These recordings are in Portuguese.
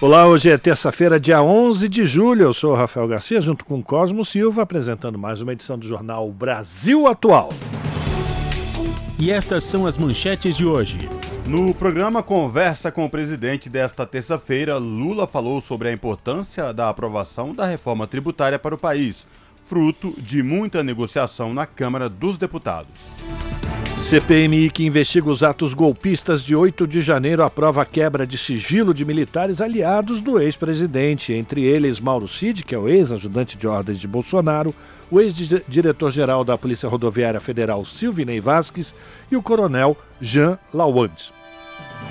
Olá, hoje é terça-feira, dia 11 de julho. Eu sou o Rafael Garcia, junto com Cosmo Silva, apresentando mais uma edição do jornal Brasil Atual. E estas são as manchetes de hoje. No programa Conversa com o Presidente desta terça-feira, Lula falou sobre a importância da aprovação da reforma tributária para o país, fruto de muita negociação na Câmara dos Deputados. CPMI que investiga os atos golpistas de 8 de janeiro aprova a quebra de sigilo de militares aliados do ex-presidente, entre eles Mauro Cid, que é o ex-ajudante de ordens de Bolsonaro, o ex-diretor-geral da Polícia Rodoviária Federal Silvinei Vasques e o coronel Jean Lawand.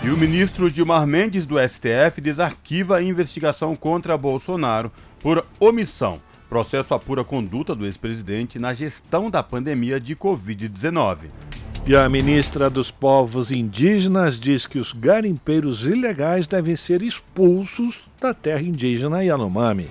E o ministro Gilmar Mendes do STF desarquiva a investigação contra Bolsonaro por omissão. Processo apura conduta do ex-presidente na gestão da pandemia de Covid-19. E a ministra dos Povos Indígenas diz que os garimpeiros ilegais devem ser expulsos da terra indígena Yanomami.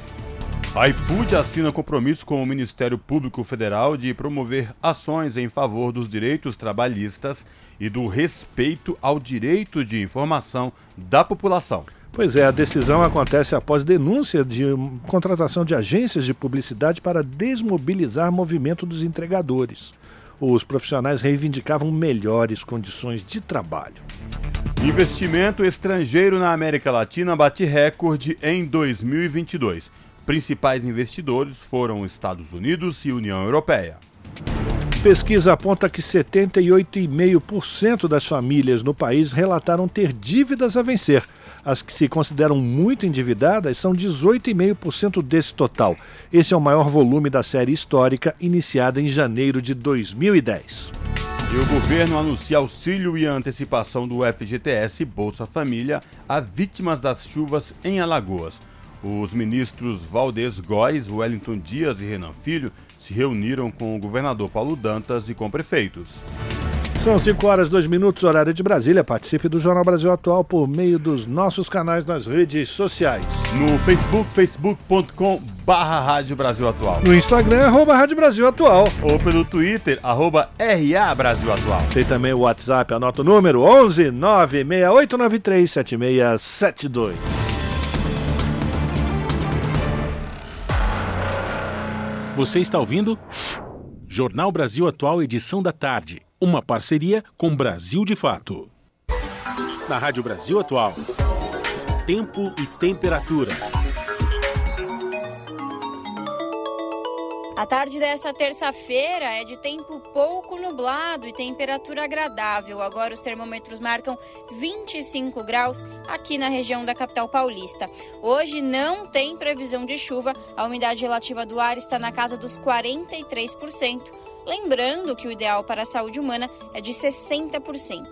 A iFood assina compromisso com o Ministério Público Federal de promover ações em favor dos direitos trabalhistas e do respeito ao direito de informação da população. Pois é, a decisão acontece após denúncia de contratação de agências de publicidade para desmobilizar movimento dos entregadores os profissionais reivindicavam melhores condições de trabalho. Investimento estrangeiro na América Latina bate recorde em 2022. Principais investidores foram Estados Unidos e União Europeia. Pesquisa aponta que 78,5% das famílias no país relataram ter dívidas a vencer. As que se consideram muito endividadas são 18,5% desse total. Esse é o maior volume da série histórica, iniciada em janeiro de 2010. E o governo anuncia auxílio e antecipação do FGTS Bolsa Família a vítimas das chuvas em Alagoas. Os ministros Valdez Góes, Wellington Dias e Renan Filho se reuniram com o governador Paulo Dantas e com prefeitos. São 5 horas, 2 minutos, horário de Brasília. Participe do Jornal Brasil Atual por meio dos nossos canais nas redes sociais. No Facebook, facebook.com barra Rádio Brasil Atual. No Instagram, arroba Rádio Brasil Atual. Ou pelo Twitter, arroba RA Brasil Atual. Tem também o WhatsApp, anota o número 11 96893 7672. Você está ouvindo? Jornal Brasil Atual, edição da tarde. Uma parceria com Brasil de Fato. Na Rádio Brasil Atual. Tempo e temperatura. A tarde desta terça-feira é de tempo pouco nublado e temperatura agradável. Agora os termômetros marcam 25 graus aqui na região da capital paulista. Hoje não tem previsão de chuva, a umidade relativa do ar está na casa dos 43%. Lembrando que o ideal para a saúde humana é de 60%.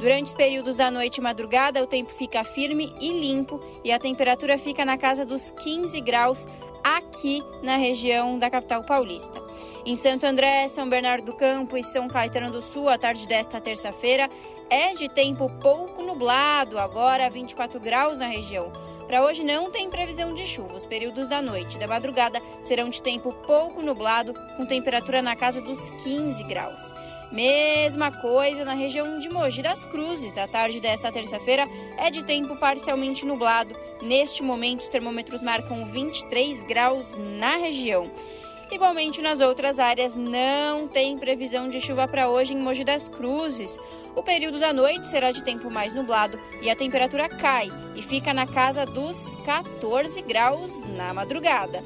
Durante os períodos da noite e madrugada, o tempo fica firme e limpo e a temperatura fica na casa dos 15 graus aqui na região da capital paulista. Em Santo André, São Bernardo do Campo e São Caetano do Sul, a tarde desta terça-feira é de tempo pouco nublado, agora 24 graus na região. Para hoje não tem previsão de chuva. Os períodos da noite e da madrugada serão de tempo pouco nublado, com temperatura na casa dos 15 graus. Mesma coisa na região de Mogi das Cruzes. A tarde desta terça-feira é de tempo parcialmente nublado. Neste momento, os termômetros marcam 23 graus na região. Igualmente nas outras áreas, não tem previsão de chuva para hoje em Mogi das Cruzes. O período da noite será de tempo mais nublado e a temperatura cai e fica na casa dos 14 graus na madrugada.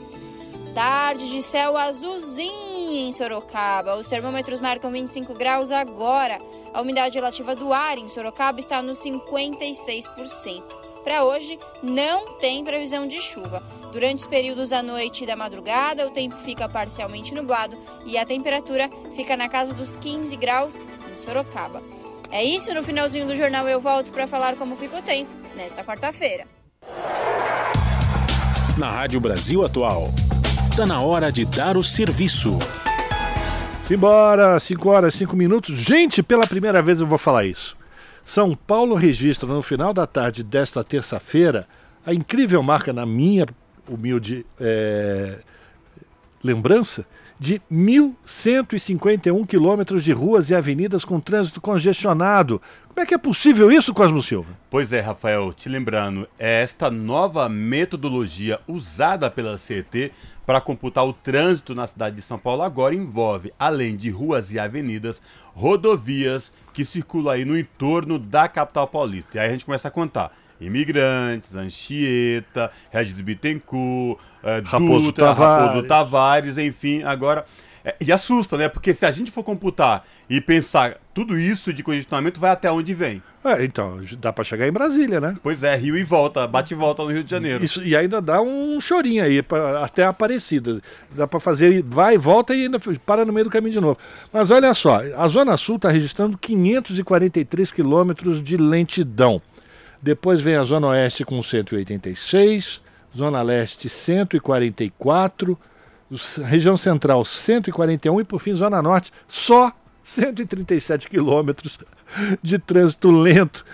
Tarde de céu azulzinho em Sorocaba. Os termômetros marcam 25 graus agora. A umidade relativa do ar em Sorocaba está nos 56%. Para hoje, não tem previsão de chuva. Durante os períodos da noite e da madrugada, o tempo fica parcialmente nublado e a temperatura fica na casa dos 15 graus em Sorocaba. É isso, no finalzinho do jornal eu volto para falar como fica o tempo nesta quarta-feira. Na Rádio Brasil Atual, Está na hora de dar o serviço. Simbora, 5 horas, 5 minutos. Gente, pela primeira vez eu vou falar isso. São Paulo registra no final da tarde desta terça-feira a incrível marca, na minha humilde é, lembrança, de 1.151 quilômetros de ruas e avenidas com trânsito congestionado. Como é que é possível isso, Cosmo Silva? Pois é, Rafael, te lembrando, é esta nova metodologia usada pela CET para computar o trânsito na cidade de São Paulo agora envolve, além de ruas e avenidas, rodovias que circulam aí no entorno da capital paulista. E aí a gente começa a contar imigrantes, Anchieta, Regis Bittencourt, é, Raposo, Dutra, Tavares. Raposo Tavares, enfim, agora. É, e assusta, né? Porque se a gente for computar e pensar tudo isso de congestionamento, vai até onde vem. É, então, dá para chegar em Brasília, né? Pois é, Rio e volta, bate e volta no Rio de Janeiro. Isso, e ainda dá um chorinho aí, pra, até Aparecida. Dá para fazer, vai e volta e ainda para no meio do caminho de novo. Mas olha só, a Zona Sul está registrando 543 quilômetros de lentidão. Depois vem a Zona Oeste com 186, Zona Leste 144, região Central 141 e por fim Zona Norte só 137 quilômetros de trânsito lento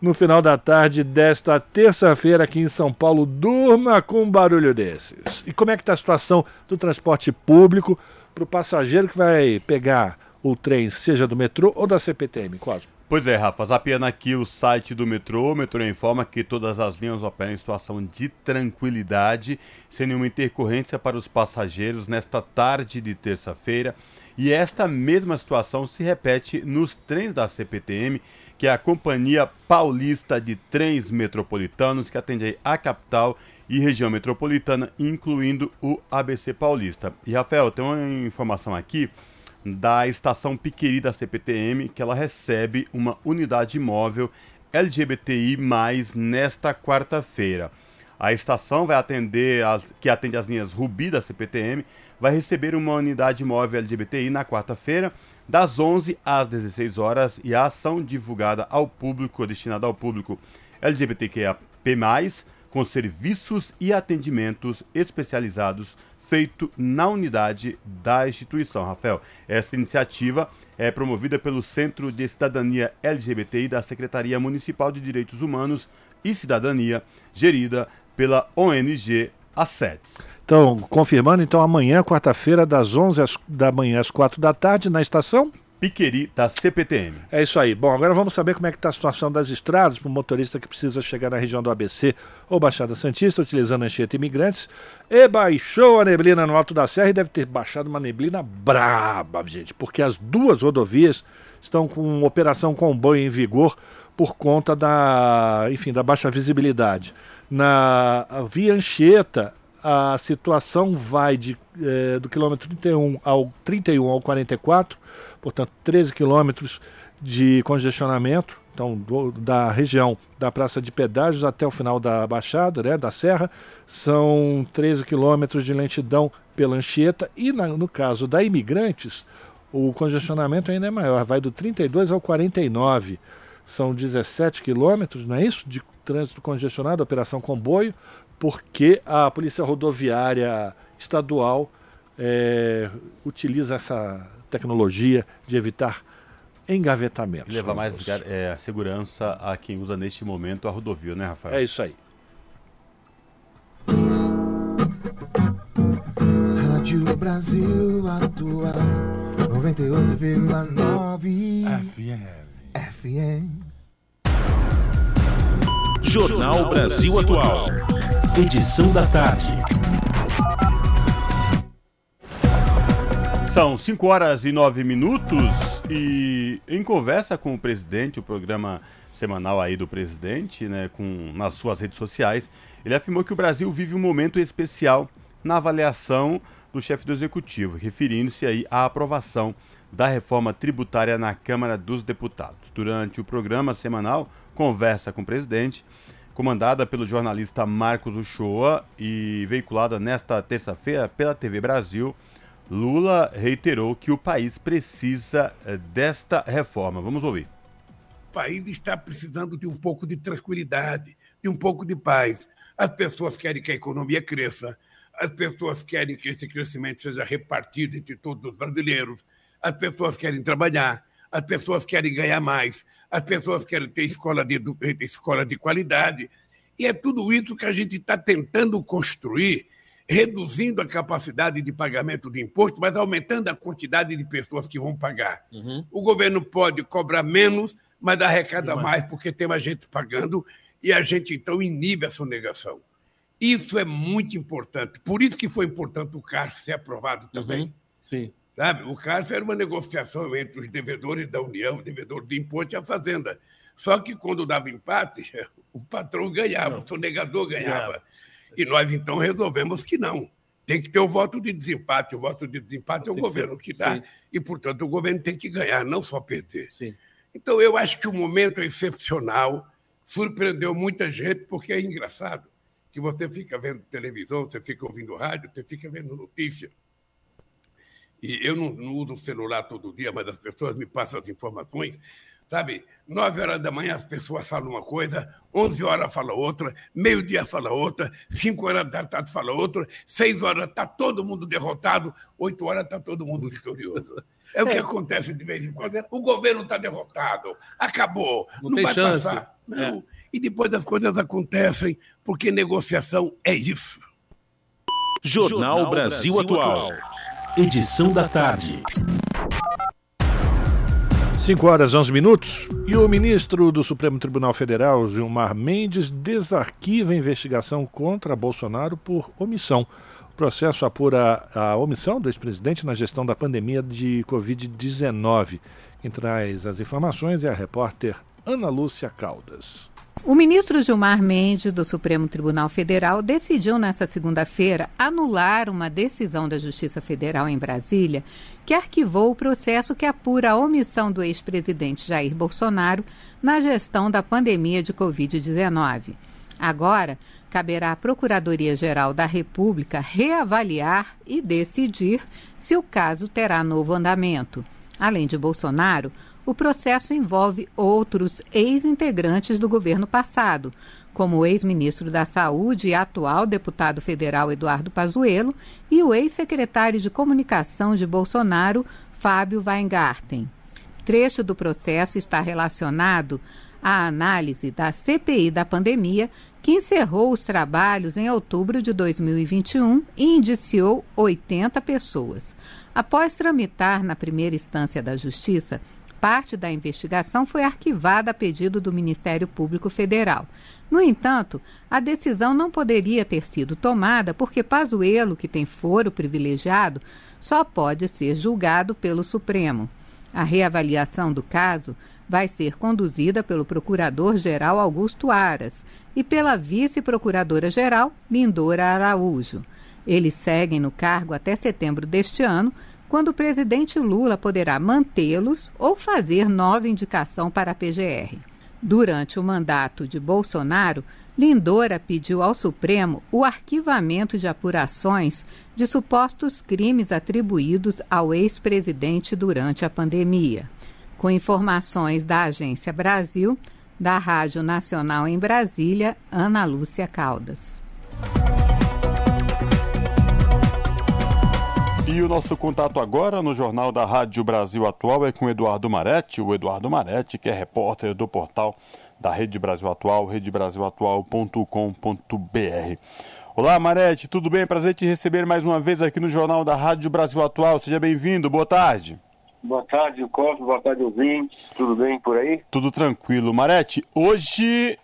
no final da tarde desta terça-feira aqui em São Paulo. Durma com um barulho desses. E como é que está a situação do transporte público para o passageiro que vai pegar o trem, seja do metrô ou da CPTM, Cosmo? Pois é, Rafa, zapiando aqui o site do metrô, o metrô informa que todas as linhas operam em situação de tranquilidade, sem nenhuma intercorrência para os passageiros nesta tarde de terça-feira. E esta mesma situação se repete nos trens da CPTM, que é a Companhia Paulista de Trens Metropolitanos, que atende a capital e região metropolitana, incluindo o ABC Paulista. E Rafael, tem uma informação aqui da estação Piqueri da CPTM, que ela recebe uma unidade móvel LGBTI+, nesta quarta-feira. A estação vai atender, as, que atende as linhas Rubi da CPTM, vai receber uma unidade móvel LGBTI na quarta-feira, das 11 às 16 horas, e a ação divulgada ao público, destinada ao público LGBTQIA+, com serviços e atendimentos especializados feito na unidade da instituição. Rafael, essa iniciativa é promovida pelo Centro de Cidadania LGBTI da Secretaria Municipal de Direitos Humanos e Cidadania, gerida pela ONG ASETS. Então, confirmando, então amanhã, quarta-feira, das 11 da manhã às 4 da tarde, na estação Piqueri, da CPTM. É isso aí. Bom, agora vamos saber como é que está a situação das estradas para o motorista que precisa chegar na região do ABC ou Baixada Santista, utilizando Anchieta Imigrantes. E baixou a neblina no Alto da Serra e deve ter baixado uma neblina braba, gente, porque as duas rodovias estão com operação comboio em vigor por conta da, enfim, da baixa visibilidade. Na via Anchieta, a situação vai de, é, do quilômetro 31 ao 31 ao 44 portanto 13 quilômetros de congestionamento, então do, da região da Praça de Pedágios até o final da Baixada, né, da Serra, são 13 quilômetros de lentidão pela Anchieta e na, no caso da Imigrantes, o congestionamento ainda é maior, vai do 32 ao 49, são 17 quilômetros, não é isso? De trânsito congestionado, operação comboio, porque a Polícia Rodoviária Estadual é, utiliza essa tecnologia de evitar engavetamentos. E levar mais é, segurança a quem usa neste momento a rodovia, né, Rafael? É isso aí. Rádio Brasil Atual 98,9 FM. FM. Jornal Brasil Atual. Edição da tarde. São 5 horas e 9 minutos e em conversa com o presidente, o programa semanal aí do presidente, né, com, nas suas redes sociais, ele afirmou que o Brasil vive um momento especial na avaliação do chefe do executivo, referindo-se aí à aprovação da reforma tributária na Câmara dos Deputados. Durante o programa semanal Conversa com o Presidente, comandada pelo jornalista Marcos Uchoa e veiculada nesta terça-feira pela TV Brasil, Lula reiterou que o país precisa eh, desta reforma. Vamos ouvir. O país está precisando de um pouco de tranquilidade, de um pouco de paz. As pessoas querem que a economia cresça. as pessoas querem que esse crescimento seja repartido entre todos os brasileiros, as pessoas querem trabalhar, as pessoas querem ganhar mais, as pessoas querem ter escola de, escola de qualidade. E é tudo isso que a gente está tentando construir, reduzindo a capacidade de pagamento de imposto, mas aumentando a quantidade de pessoas que vão pagar. Uhum. O governo pode cobrar menos, mas arrecada mais, porque tem mais gente pagando, e a gente então inibe a sonegação. Isso é muito importante. Por isso que foi importante o CARF ser aprovado também. Uhum. Sim. Sabe? O caso era uma negociação entre os devedores da União, o devedor de imposto e a Fazenda. Só que quando dava empate, o patrão ganhava, não. o sonegador ganhava. E nós então resolvemos que não. Tem que ter o voto de desempate. O voto de desempate é o governo que, que dá. Sim. E, portanto, o governo tem que ganhar, não só perder. Sim. Então, eu acho que o momento é excepcional, surpreendeu muita gente, porque é engraçado que você fica vendo televisão, você fica ouvindo rádio, você fica vendo notícia e eu não, não uso o celular todo dia, mas as pessoas me passam as informações, sabe? Nove horas da manhã as pessoas falam uma coisa, onze horas fala outra, meio-dia fala outra, cinco horas da tarde fala outra, seis horas está todo mundo derrotado, oito horas está todo mundo vitorioso. É o que é. acontece de vez em quando. O governo está derrotado, acabou, não, não vai chance. passar. Não. É. E depois as coisas acontecem, porque negociação é isso. Jornal, Jornal Brasil, Brasil Atual. Atual edição da tarde. 5 horas 11 minutos e o ministro do Supremo Tribunal Federal, Gilmar Mendes, desarquiva a investigação contra Bolsonaro por omissão. O processo apura a omissão do ex-presidente na gestão da pandemia de Covid-19. Quem traz as informações é a repórter Ana Lúcia Caldas. O ministro Gilmar Mendes, do Supremo Tribunal Federal, decidiu nesta segunda-feira anular uma decisão da Justiça Federal em Brasília que arquivou o processo que apura a omissão do ex-presidente Jair Bolsonaro na gestão da pandemia de Covid-19. Agora, caberá à Procuradoria-Geral da República reavaliar e decidir se o caso terá novo andamento. Além de Bolsonaro, o processo envolve outros ex-integrantes do governo passado, como o ex-ministro da Saúde e atual deputado federal Eduardo Pazuello e o ex-secretário de Comunicação de Bolsonaro, Fábio Weingarten. Trecho do processo está relacionado à análise da CPI da pandemia, que encerrou os trabalhos em outubro de 2021 e indiciou 80 pessoas. Após tramitar na primeira instância da Justiça, parte da investigação foi arquivada a pedido do Ministério Público Federal. No entanto, a decisão não poderia ter sido tomada porque Pazuello, que tem foro privilegiado, só pode ser julgado pelo Supremo. A reavaliação do caso vai ser conduzida pelo Procurador-Geral Augusto Aras e pela Vice-Procuradora-Geral Lindora Araújo. Eles seguem no cargo até setembro deste ano, quando o presidente Lula poderá mantê-los ou fazer nova indicação para a PGR. Durante o mandato de Bolsonaro, Lindora pediu ao Supremo o arquivamento de apurações de supostos crimes atribuídos ao ex-presidente durante a pandemia. Com informações da Agência Brasil, da Rádio Nacional em Brasília, Ana Lúcia Caldas. E o nosso contato agora no Jornal da Rádio Brasil Atual é com o Eduardo Maretti, o Eduardo Maretti, que é repórter do portal da Rede Brasil Atual, redebrasilatual.com.br. Olá, Maretti, tudo bem? Prazer te receber mais uma vez aqui no Jornal da Rádio Brasil Atual. Seja bem-vindo, boa tarde. Boa tarde, Costa, boa tarde, ouvintes. Tudo bem por aí? Tudo tranquilo. Marete, hoje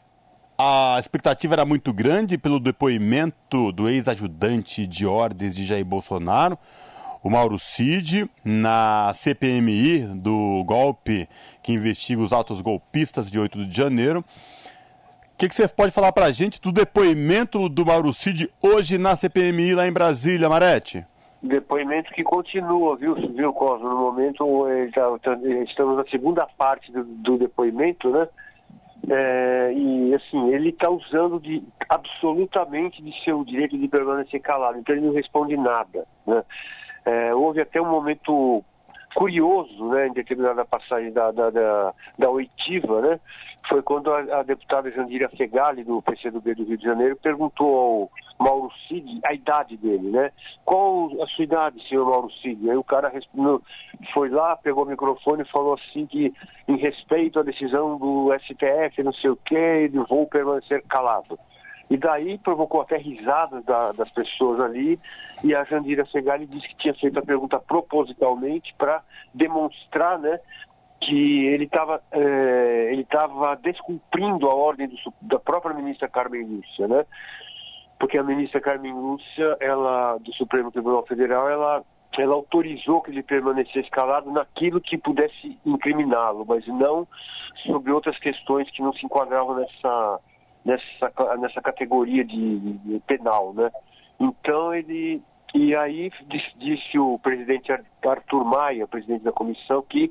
a expectativa era muito grande pelo depoimento do ex-ajudante de ordens de Jair Bolsonaro, o Mauro Cid na CPMI do golpe que investiga os atos golpistas de 8 de janeiro. O que, que você pode falar para a gente do depoimento do Mauro Cid hoje na CPMI lá em Brasília, Marete? Depoimento que continua, viu, viu Cosmo? No momento, eh, tá, tá, estamos na segunda parte do, do depoimento, né? É, e assim, ele está usando de, absolutamente de seu direito de permanecer calado, então ele não responde nada. Né? É, houve até um momento curioso, né, em determinada passagem da, da, da, da oitiva, né, foi quando a, a deputada Jandira Fegali, do PCdoB do Rio de Janeiro, perguntou ao Mauro Cid a idade dele, né? Qual a sua idade, senhor Mauro Cid? Aí o cara respondeu, foi lá, pegou o microfone e falou assim que, em respeito à decisão do STF, não sei o quê, vou permanecer calado. E daí provocou até risadas da, das pessoas ali. E a Jandira Segali disse que tinha feito a pergunta propositalmente para demonstrar né, que ele estava é, ele descumprindo a ordem do, da própria ministra Carmen Lúcia, né? Porque a ministra Carmen Lúcia, ela do Supremo Tribunal Federal, ela ela autorizou que ele permanecesse calado naquilo que pudesse incriminá-lo, mas não sobre outras questões que não se enquadravam nessa nessa, nessa categoria de, de penal, né? Então ele e aí disse o presidente Arthur Maia, presidente da comissão, que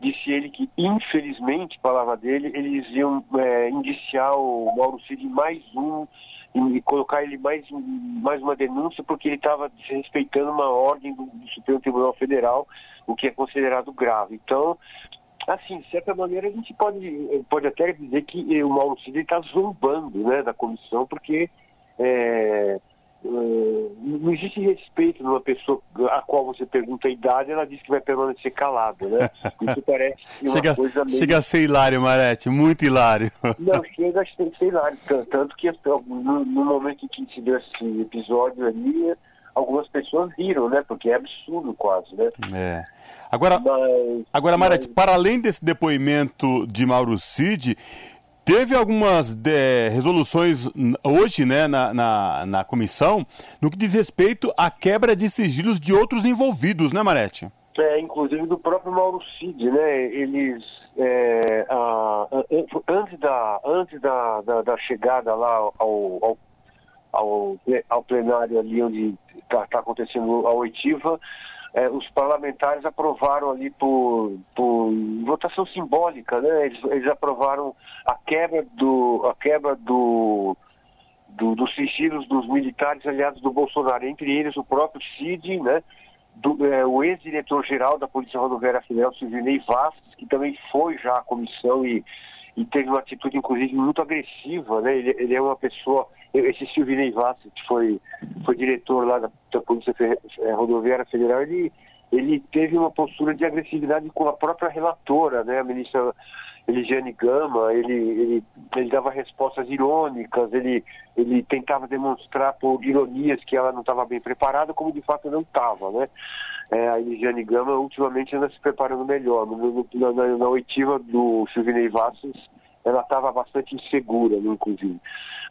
disse ele que infelizmente, palavra dele, eles iam é, indiciar o Mauro Cid mais um e colocar ele mais, mais uma denúncia porque ele estava desrespeitando uma ordem do, do Supremo Tribunal Federal, o que é considerado grave. Então, assim, de certa maneira, a gente pode, pode até dizer que o Mauro Cid está zombando né, da comissão, porque é, é, não existe respeito numa pessoa a qual você pergunta a idade, ela diz que vai permanecer calada, né? Isso parece uma chega, coisa meio... Chega a ser hilário, Marete, muito hilário. Não, chega a ser hilário, tanto que no, no momento em que se deu esse episódio ali, algumas pessoas riram, né? Porque é absurdo quase, né? É. Agora, mas, agora Marete, mas... para além desse depoimento de Mauro Cid, teve algumas de, resoluções hoje, né, na, na, na, comissão, no que diz respeito à quebra de sigilos de outros envolvidos, né, Marete? É, inclusive do próprio Mauro Cid, né? Eles é, a, antes da antes da, da, da chegada lá ao, ao, ao, ao plenário ali onde está tá acontecendo a oitiva, é, os parlamentares aprovaram ali por, por votação simbólica, né? Eles, eles, aprovaram a quebra do a quebra do, do dos sigilos dos militares aliados do Bolsonaro, entre eles o próprio Cid, né? Do, é, o ex-diretor-geral da Polícia Rodoviária Federal, Silvinei Vasques, que também foi já à comissão e, e teve uma atitude, inclusive, muito agressiva, né? Ele, ele é uma pessoa esse Silvinei Vassi, que foi, foi diretor lá da, da Polícia é, Rodoviária Federal, ele, ele teve uma postura de agressividade com a própria relatora, né, a ministra Eligiane Gama, ele, ele, ele dava respostas irônicas, ele, ele tentava demonstrar por ironias que ela não estava bem preparada, como de fato não estava, né? É, a Eligiane Gama ultimamente anda se preparando melhor. No, na, na, na oitiva do Silvinei Vassos, ela estava bastante insegura, né, inclusive.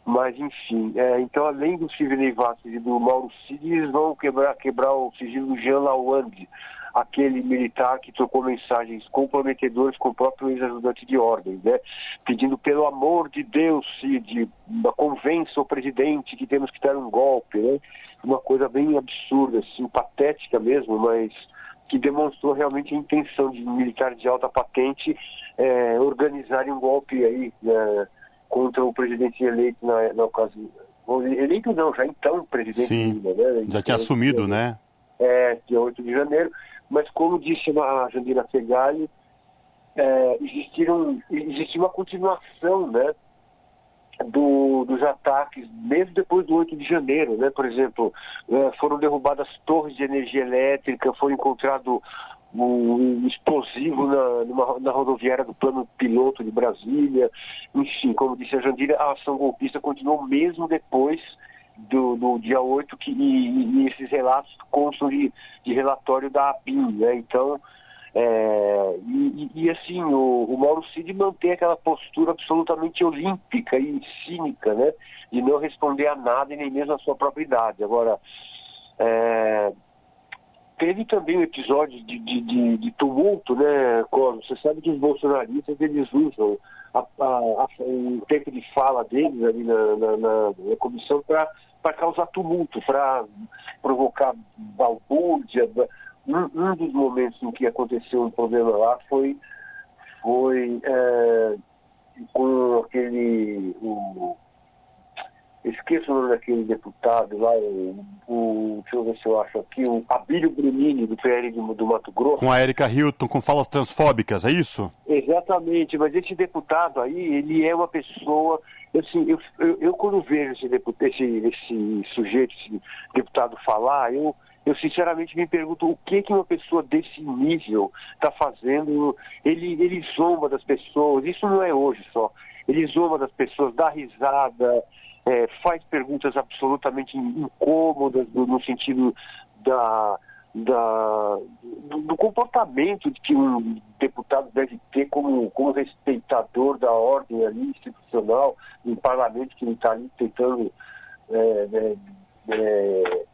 Mas, enfim, é, então, além do Sidney Vasquez e do Mauro Cid, eles vão quebrar, quebrar o sigilo do Jean Lawande, aquele militar que trocou mensagens comprometedoras com o próprio ex-ajudante de ordem, né? Pedindo, pelo amor de Deus, Cid, convença o presidente que temos que dar um golpe, né? Uma coisa bem absurda, assim, patética mesmo, mas que demonstrou realmente a intenção de militares de alta patente é, organizarem um golpe aí, né? contra o presidente eleito na, na ocasião. Eleito não, já então presidente Sim, ainda, né? Já tinha assumido, né? É, dia 8 de janeiro. Mas como disse a Jandira Fegali, é, existiram, existiu uma continuação, né? Do, dos ataques, mesmo depois do 8 de janeiro, né? Por exemplo, é, foram derrubadas torres de energia elétrica, foi encontrado um explosivo na, numa, na rodoviária do plano piloto de Brasília. Enfim, como disse a Jandira, a ação golpista continuou mesmo depois do, do dia 8, que, e, e esses relatos constam de, de, relatório da ABIN, né? Então, é, e, e, assim, o, o Mauro Cid mantém aquela postura absolutamente olímpica e cínica, né? De não responder a nada e nem mesmo a sua própria idade. Agora, é, Teve também um episódio de, de, de, de tumulto, né, Cosmo? Você sabe que os bolsonaristas, eles usam a, a, a, o tempo de fala deles ali na, na, na, na comissão para causar tumulto, para provocar balbúrdia. Um, um, dos momentos em que aconteceu um problema lá foi, foi é, com aquele... O, esqueço o nome daquele deputado lá, o, o, deixa eu ver se eu acho aqui, o Abílio Brunini, do PL do, do Mato Grosso. Com a Erika Hilton, com falas transfóbicas, é isso? Exatamente, mas esse deputado aí, ele é uma pessoa. Assim, eu, eu, eu quando vejo esse, deputado, esse, esse sujeito, esse deputado falar, eu, eu sinceramente me pergunto o que que uma pessoa desse nível está fazendo. Ele, ele zomba das pessoas, isso não é hoje só. Ele zomba das pessoas, dá risada, é, faz perguntas absolutamente incômodas no, no sentido da, da, do, do, comportamento que um deputado deve ter como, como respeitador da ordem ali institucional, um parlamento que ele está ali tentando é, é, é faz, é,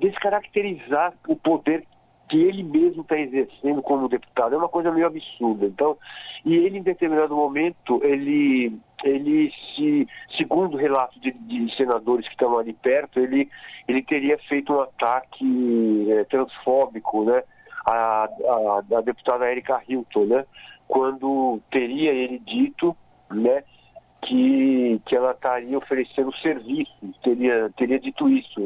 descaracterizar o poder que ele mesmo está exercendo como deputado. É uma coisa meio absurda. Então, e ele, em determinado momento, ele, ele se, segundo relatos de, de senadores que estavam ali perto, ele, ele teria feito um ataque é, transfóbico, né? A, a deputada Erika Hilton, né? Quando teria ele dito, né? Que, que ela estaria oferecendo serviço, teria, teria dito isso.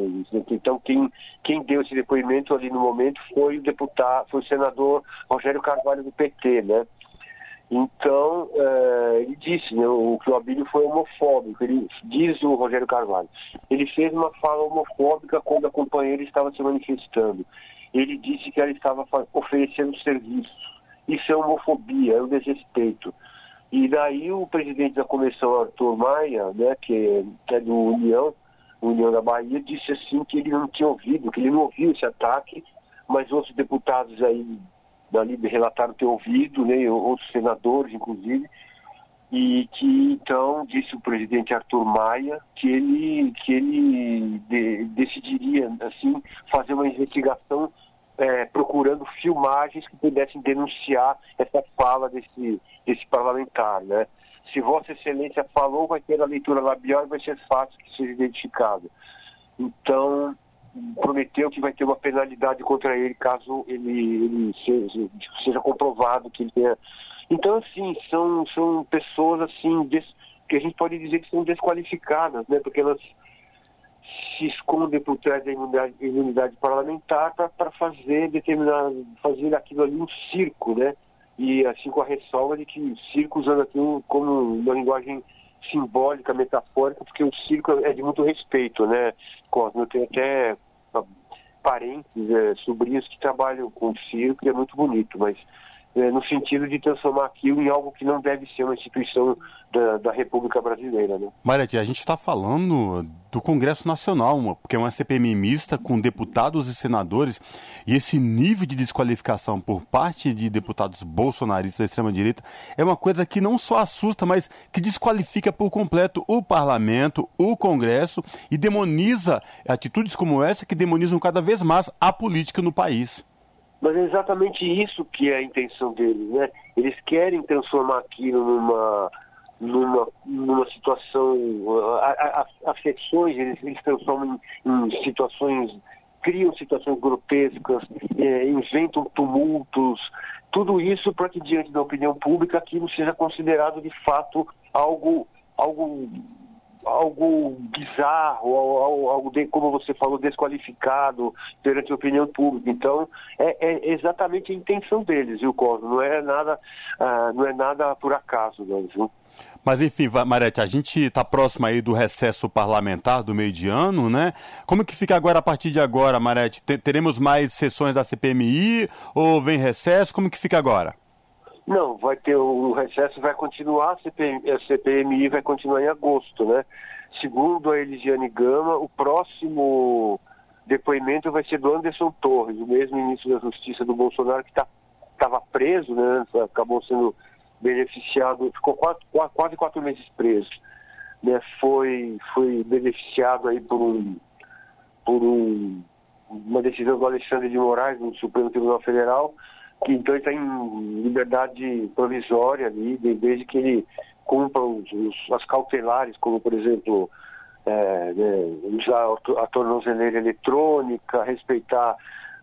Então, quem, quem deu esse depoimento ali no momento foi o deputado, foi o senador Rogério Carvalho do PT, né? Então, é, ele disse né, o, que o Abílio foi homofóbico, ele diz o Rogério Carvalho. Ele fez uma fala homofóbica quando a companheira estava se manifestando. Ele disse que ela estava oferecendo serviço. Isso é homofobia, é o desrespeito. E daí o presidente da comissão, Arthur Maia, né, que, que é do União, União da Bahia, disse assim que ele não tinha ouvido, que ele não ouviu esse ataque, mas outros deputados aí dali relataram ter ouvido, né, outros senadores, inclusive, e que então disse o presidente Arthur Maia que ele que ele de, decidiria assim fazer uma investigação é, procurando filmagens que pudessem denunciar essa fala desse, desse parlamentar, né? Se Vossa Excelência falou, vai ter a leitura labial e vai ser fácil que seja identificado. Então, prometeu que vai ter uma penalidade contra ele caso ele, ele seja, seja, comprovado que ele tenha. Então, assim, são, são pessoas assim des, que a gente pode dizer que são desqualificadas, né? Porque elas se escondem por trás da imunidade, imunidade parlamentar para fazer determinar, fazer aquilo ali um circo, né? E assim com a ressalva de que circo usando aquilo como uma linguagem simbólica, metafórica, porque o circo é de muito respeito, né? Eu tenho até ah, parentes, é, sobrinhos que trabalham com circo e é muito bonito, mas no sentido de transformar aquilo em algo que não deve ser uma instituição da, da República Brasileira. Né? Marete, a gente está falando do Congresso Nacional, porque é uma CPMI mista com deputados e senadores, e esse nível de desqualificação por parte de deputados bolsonaristas da extrema-direita é uma coisa que não só assusta, mas que desqualifica por completo o parlamento, o Congresso e demoniza atitudes como essa que demonizam cada vez mais a política no país. Mas é exatamente isso que é a intenção deles, né? Eles querem transformar aquilo numa numa, numa situação, afecções, eles, eles transformam em, em, situações, criam situações grotescas, é, inventam tumultos, tudo isso para que diante da opinião pública aquilo seja considerado de fato algo, algo algo bizarro, algo, de, como você falou, desqualificado perante a opinião pública. Então, é, é exatamente a intenção deles, viu, Cosmo? Não é nada, uh, não é nada por acaso, não, viu? Mas enfim, Marete, a gente está próximo aí do recesso parlamentar do meio de ano, né? Como que fica agora a partir de agora, Marete? Teremos mais sessões da CPMI ou vem recesso? Como que fica agora? Não, vai ter o recesso vai continuar, a CPMI, a CPMI vai continuar em agosto, né? Segundo a Elisiane Gama, o próximo depoimento vai ser do Anderson Torres, o mesmo ministro da Justiça do Bolsonaro que estava tá, preso, né? Acabou sendo beneficiado, ficou quatro, quase quatro meses preso, né? Foi, foi beneficiado aí por um, por um, uma decisão do Alexandre de Moraes, do Supremo Tribunal Federal, que então ele está em liberdade provisória ali, desde que ele cumpra os, os, as cautelares, como por exemplo é, né, usar a tornozeleira eletrônica, respeitar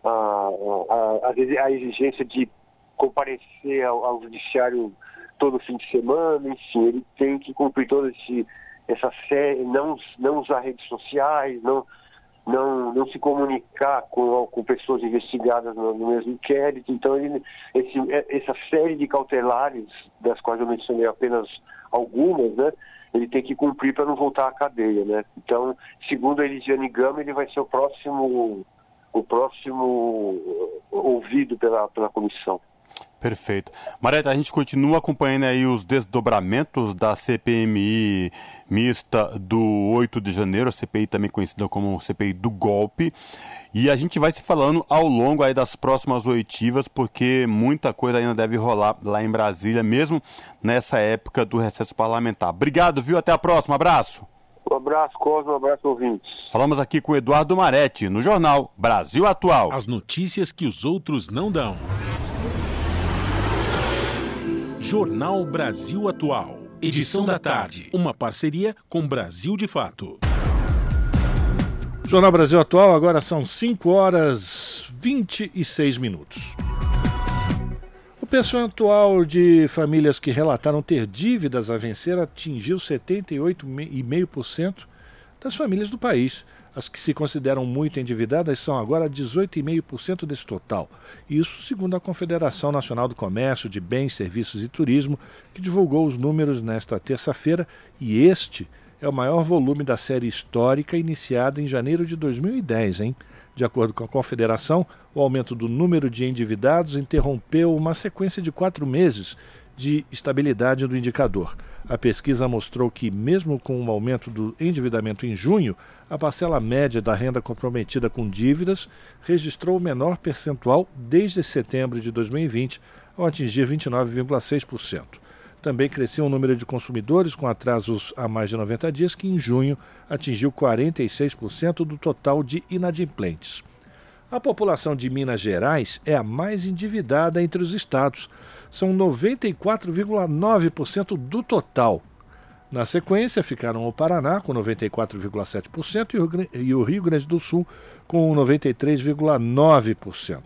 a, a, a, exigência de comparecer ao, ao, judiciário todo fim de semana, enfim, ele tem que cumprir toda essa série, não, não usar redes sociais, não não, não se comunicar com, com pessoas investigadas no, no mesmo inquérito. Então, ele, esse, é, essa série de cautelares, das quais eu mencionei apenas algumas, né? Ele tem que cumprir para não voltar à cadeia, né? Então, segundo a Elisiane Gama, ele vai ser o próximo, o próximo ouvido pela, pela comissão. Perfeito. Mareta, a gente continua acompanhando aí os desdobramentos da CPMI mista do 8 de janeiro, a CPI também conhecida como CPI do golpe. E a gente vai se falando ao longo aí das próximas oitivas, porque muita coisa ainda deve rolar lá em Brasília, mesmo nessa época do recesso parlamentar. Obrigado, viu? Até a próxima. Abraço. Um abraço, Cosmo, um abraço, ouvintes. Falamos aqui com o Eduardo Maretti, no jornal Brasil Atual. As notícias que os outros não dão. Jornal Brasil Atual. Edição da tarde. Uma parceria com Brasil de Fato. Jornal Brasil Atual, agora são 5 horas 26 minutos. O percentual de famílias que relataram ter dívidas a vencer atingiu 78,5% das famílias do país. As que se consideram muito endividadas são agora 18,5% desse total. Isso segundo a Confederação Nacional do Comércio de Bens, Serviços e Turismo, que divulgou os números nesta terça-feira, e este é o maior volume da série histórica iniciada em janeiro de 2010, hein? De acordo com a Confederação, o aumento do número de endividados interrompeu uma sequência de quatro meses de estabilidade do indicador. A pesquisa mostrou que, mesmo com o aumento do endividamento em junho, a parcela média da renda comprometida com dívidas registrou o menor percentual desde setembro de 2020, ao atingir 29,6%. Também cresceu o número de consumidores com atrasos há mais de 90 dias, que em junho atingiu 46% do total de inadimplentes. A população de Minas Gerais é a mais endividada entre os estados são 94,9% do total. Na sequência, ficaram o Paraná, com 94,7%, e o Rio Grande do Sul, com 93,9%.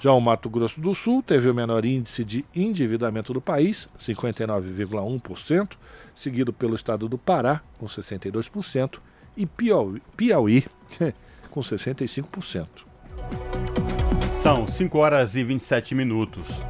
Já o Mato Grosso do Sul teve o menor índice de endividamento do país, 59,1%, seguido pelo estado do Pará, com 62%, e Piauí, com 65%. São 5 horas e 27 minutos.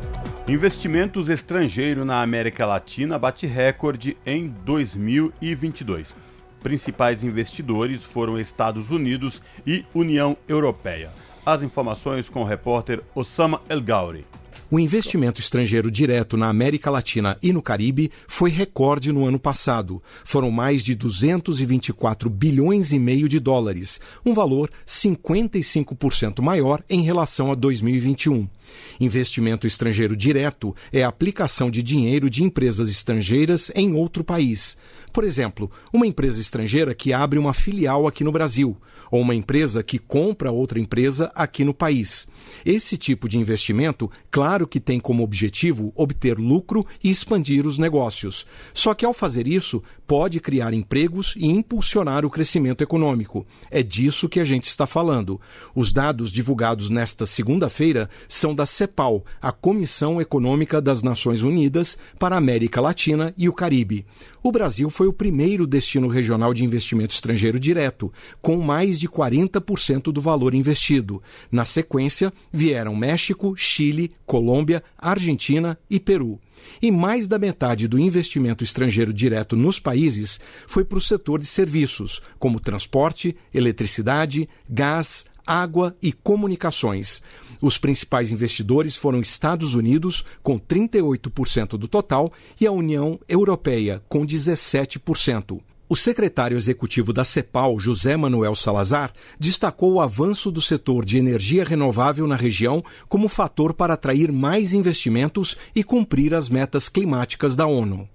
Investimentos estrangeiros na América Latina bate recorde em 2022. Principais investidores foram Estados Unidos e União Europeia. As informações com o repórter Osama El Gauri. O investimento estrangeiro direto na América Latina e no Caribe foi recorde no ano passado. Foram mais de 224 bilhões e meio de dólares, um valor 55% maior em relação a 2021. Investimento estrangeiro direto é a aplicação de dinheiro de empresas estrangeiras em outro país. Por exemplo, uma empresa estrangeira que abre uma filial aqui no Brasil, ou uma empresa que compra outra empresa aqui no país. Esse tipo de investimento, claro que tem como objetivo obter lucro e expandir os negócios. Só que ao fazer isso, pode criar empregos e impulsionar o crescimento econômico. É disso que a gente está falando. Os dados divulgados nesta segunda-feira são da CEPAL, a Comissão Econômica das Nações Unidas para a América Latina e o Caribe. O Brasil foi o primeiro destino regional de investimento estrangeiro direto, com mais de 40% do valor investido. Na sequência, vieram México, Chile, Colômbia, Argentina e Peru. E mais da metade do investimento estrangeiro direto nos países foi para o setor de serviços, como transporte, eletricidade, gás, água e comunicações. Os principais investidores foram Estados Unidos, com 38% do total, e a União Europeia, com 17%. O secretário executivo da CEPAL, José Manuel Salazar, destacou o avanço do setor de energia renovável na região como fator para atrair mais investimentos e cumprir as metas climáticas da ONU.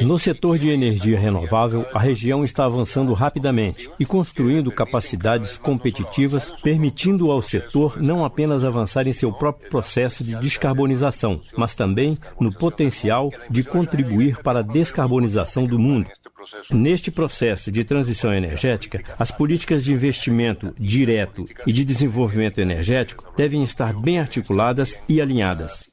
No setor de energia renovável, a região está avançando rapidamente e construindo capacidades competitivas, permitindo ao setor não apenas avançar em seu próprio processo de descarbonização, mas também no potencial de contribuir para a descarbonização do mundo. Neste processo de transição energética, as políticas de investimento direto e de desenvolvimento energético devem estar bem articuladas e alinhadas.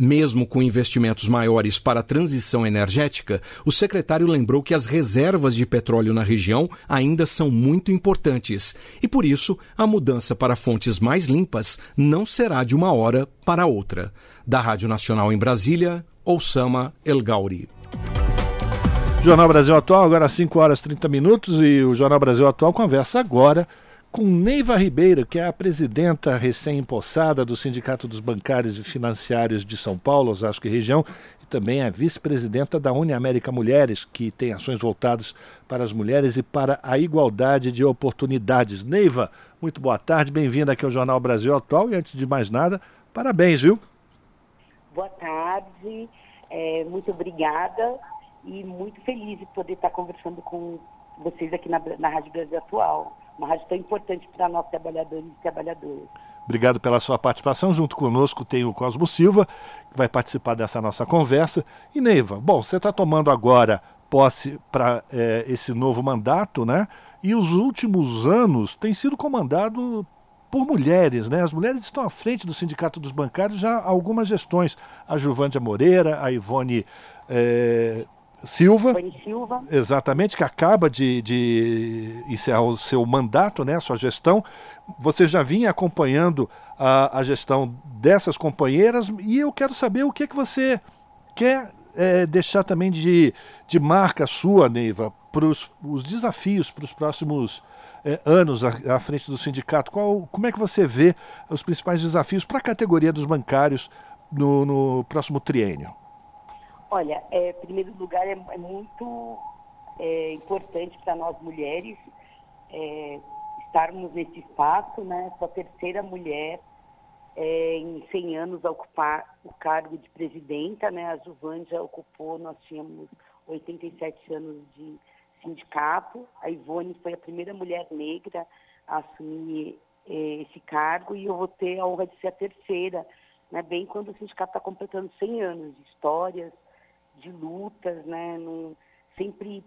Mesmo com investimentos maiores para a transição energética, o secretário lembrou que as reservas de petróleo na região ainda são muito importantes e, por isso, a mudança para fontes mais limpas não será de uma hora para outra. Da Rádio Nacional em Brasília, Oussama El Gauri. Jornal Brasil Atual, agora 5 horas e 30 minutos, e o Jornal Brasil Atual conversa agora com Neiva Ribeiro, que é a presidenta recém-impossada do Sindicato dos Bancários e Financiários de São Paulo, Osasco e região, e também é vice-presidenta da Uniamérica Mulheres, que tem ações voltadas para as mulheres e para a igualdade de oportunidades. Neiva, muito boa tarde, bem-vinda aqui ao Jornal Brasil Atual, e antes de mais nada, parabéns, viu? Boa tarde, é, muito obrigada e muito feliz de poder estar conversando com vocês aqui na, na Rádio Brasil Atual, uma rádio tão importante para nós trabalhadores e trabalhadoras. Obrigado pela sua participação. Junto conosco tem o Cosmo Silva, que vai participar dessa nossa conversa. E Neiva, bom, você está tomando agora posse para é, esse novo mandato, né? E os últimos anos têm sido comandado por mulheres, né? As mulheres estão à frente do Sindicato dos Bancários já há algumas gestões. A Juvândia Moreira, a Ivone é, Silva, Silva, exatamente, que acaba de, de encerrar o seu mandato, né, a sua gestão. Você já vinha acompanhando a, a gestão dessas companheiras e eu quero saber o que, é que você quer é, deixar também de, de marca sua, Neiva, para os desafios para os próximos é, anos à, à, frente do sindicato. Qual, como é que você vê os principais desafios para a categoria dos bancários no, no próximo triênio? Olha, é, primeiro lugar, é, é muito é, importante para nós mulheres é, estarmos nesse espaço, né? Sou a terceira mulher é, em 100 anos a ocupar o cargo de presidenta, né? A Juvândia ocupou, nós tínhamos 87 anos de sindicato. A Ivone foi a primeira mulher negra a assumir é, esse cargo e eu vou ter a honra de ser a terceira, né? Bem quando o sindicato está completando 100 anos de histórias, de lutas, né? Num, sempre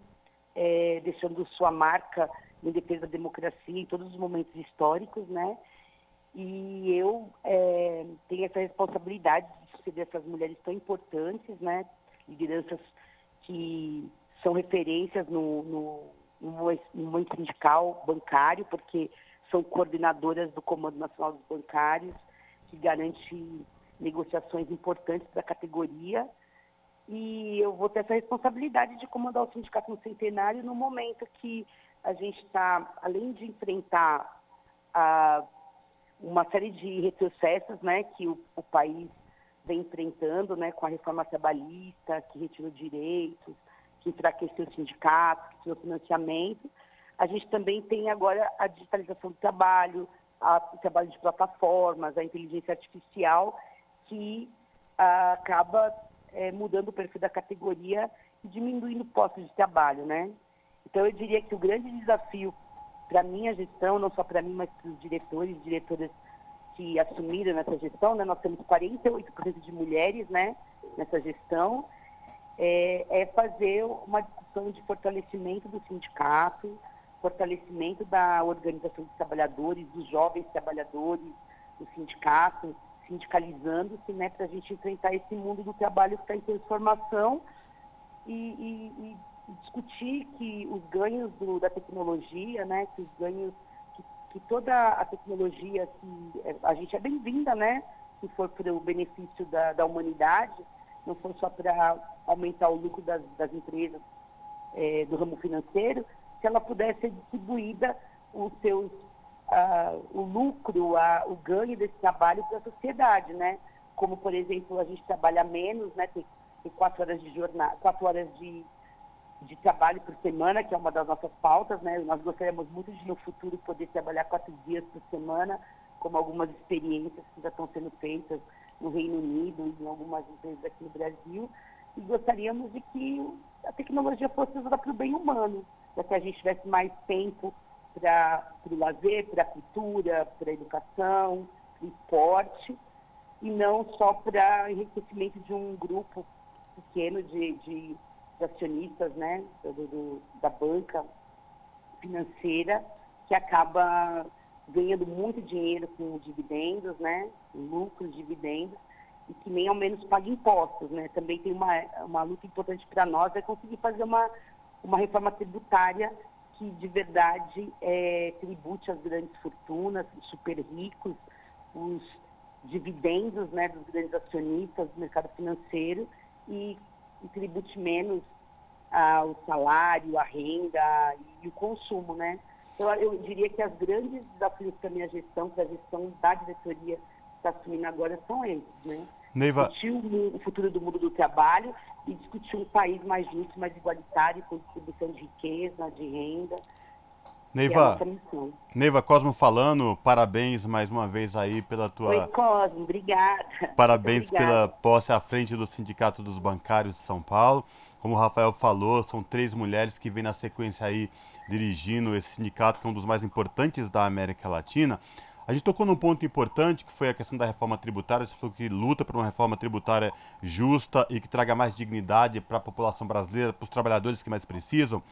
é, deixando sua marca em defesa da democracia em todos os momentos históricos, né? E eu é, tenho essa responsabilidade de suceder essas mulheres tão importantes, né? Lideranças que são referências no, no, no movimento sindical bancário, porque são coordenadoras do Comando Nacional dos Bancários, que garante negociações importantes para a categoria e eu vou ter essa responsabilidade de comandar o sindicato no centenário no momento que a gente está, além de enfrentar a, uma série de retrocessos né, que o, o, país vem enfrentando né, com a reforma trabalhista, que retirou direitos, que enfraqueceu o sindicato, que tirou financiamento, a gente também tem agora a digitalização do trabalho, a, o trabalho de plataformas, a inteligência artificial, que a, acaba é, mudando o perfil da categoria e diminuindo postos de trabalho, né? Então, eu diria que o grande desafio para minha gestão, não só para mim, mas para os diretores e diretoras que assumiram nessa gestão, né? Nós temos 48% de mulheres, né? Nessa gestão, é, é fazer uma discussão de fortalecimento do sindicato, fortalecimento da organização dos trabalhadores, dos jovens trabalhadores, do sindicato, sindicalizando-se, né, para a gente enfrentar esse mundo do trabalho que está em transformação e, e, e, discutir que os ganhos do, da tecnologia, né, que os ganhos, que, que toda a tecnologia, que é, a gente é bem-vinda, né, se for para o benefício da, da humanidade, não for só para aumentar o lucro das, das empresas é, do ramo financeiro, se ela puder ser distribuída os seus uh, o lucro, uh, o ganho desse trabalho para a sociedade, né? Como, por exemplo, a gente trabalha menos, né? Tem, tem quatro horas de jornada, quatro horas de, de trabalho por semana, que é uma das nossas pautas, né? Nós gostaríamos muito de, no futuro, poder trabalhar quatro dias por semana, como algumas experiências que já estão sendo feitas no Reino Unido e em algumas empresas aqui no Brasil. E gostaríamos de que a tecnologia fosse usada para o bem humano, para que a gente tivesse mais tempo para o lazer, para a cultura, para a educação, para o esporte, e não só para enriquecimento de um grupo pequeno de, de, de acionistas né, do, do, da banca financeira, que acaba ganhando muito dinheiro com dividendos, né, lucros, dividendos, e que nem ao menos pague impostos, né? Também tem uma, uma luta importante para nós, é conseguir fazer uma, uma reforma tributária que de verdade é, tribute as grandes fortunas, os super ricos, os dividendos né, dos grandes acionistas do mercado financeiro e, e tribute menos ah, o salário, a renda e o consumo, né? Então, eu diria que as grandes desafios para minha gestão, para a gestão da diretoria que está assumindo agora, são esses, né? Neiva... Discutir o, futuro do mundo do trabalho e discutir um país mais justo, mais igualitário, com distribuição de riqueza, de renda. Neiva, é Neiva Cosmo falando, parabéns mais uma vez aí pela tua. Oi, Cosmo, obrigada. Parabéns obrigada. pela posse à frente do Sindicato dos Bancários de São Paulo. Como o Rafael falou, são três mulheres que vêm na sequência aí dirigindo esse sindicato, que é um dos mais importantes da América Latina. A gente tocou num ponto importante, que foi a questão da reforma tributária. Você falou que luta por uma reforma tributária justa e que traga mais dignidade para a população brasileira, para os trabalhadores que mais precisam.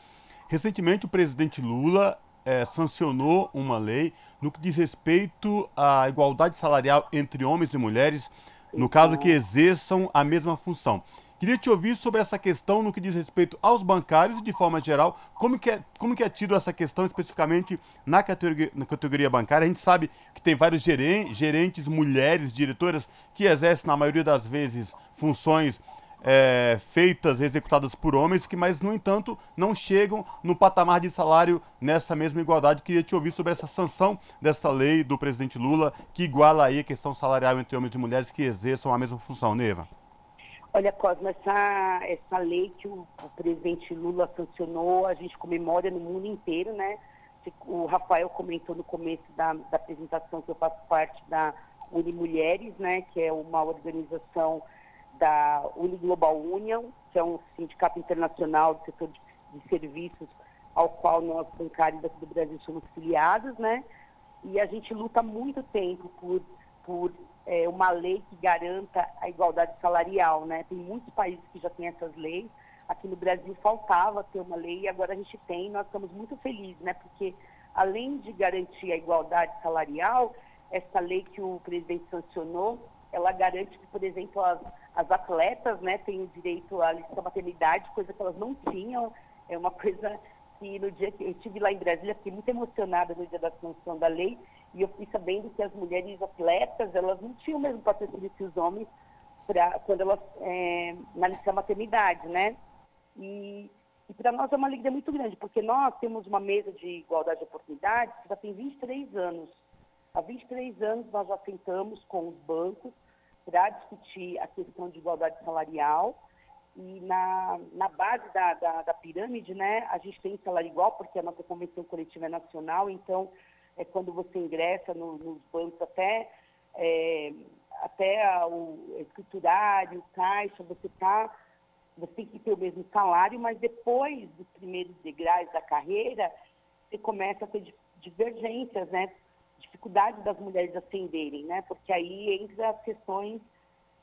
Recentemente, o presidente Lula é, sancionou uma lei no que diz respeito à igualdade salarial entre homens e mulheres, no caso que exerçam a mesma função. Queria te ouvir sobre essa questão no que diz respeito aos bancários e de forma geral, como que é, como que é tido essa questão especificamente na categoria, na categoria bancária. A gente sabe que tem vários gerentes, gerentes mulheres, diretoras, que exercem na maioria das vezes funções é, feitas, executadas por homens, que mas, no entanto, não chegam no patamar de salário nessa mesma igualdade. Queria te ouvir sobre essa sanção dessa lei do presidente Lula, que iguala aí a questão salarial entre homens e mulheres que exerçam a mesma função. Neva. Olha, Cosmo, essa, essa lei que o, o, presidente Lula sancionou, a gente comemora no mundo inteiro, né? O Rafael comentou no começo da, da apresentação que eu faço parte da Unimulheres, né? Que é uma organização da Uniglobal Union, que é um sindicato internacional do setor de, de serviços ao qual nós, bancários do Brasil, somos filiados, né? E a gente luta muito tempo por, por é, uma lei que garanta a igualdade salarial, né? Tem muitos países que já têm essas leis. Aqui no Brasil faltava ter uma lei e agora a gente tem. Nós estamos muito felizes, né? Porque além de garantir a igualdade salarial, essa lei que o presidente sancionou, ela garante que, por exemplo, as, as atletas, né, têm o direito à licença maternidade, coisa que elas não tinham. É uma coisa que no dia que eu estive lá em Brasília, fiquei muito emocionada no dia da sanção da lei, e eu fui sabendo que as mulheres atletas, elas não tinham o mesmo patrocínio que os homens pra, quando elas, é, na licença maternidade, né? E, e para nós é uma alegria muito grande, porque nós temos uma mesa de igualdade de oportunidades que já tem 23 anos. Há 23 anos nós já sentamos com os bancos para discutir a questão de igualdade salarial. E na, na base da, da, da pirâmide, né, a gente tem salário igual, porque a nossa convenção coletiva é nacional, então é quando você ingressa no, nos bancos até, é, até o escriturário, caixa, você tá, você tem que ter o mesmo salário, mas depois dos primeiros degraus da carreira, você começa a ter divergências, né? Dificuldade das mulheres ascenderem, né? Porque aí entra as questões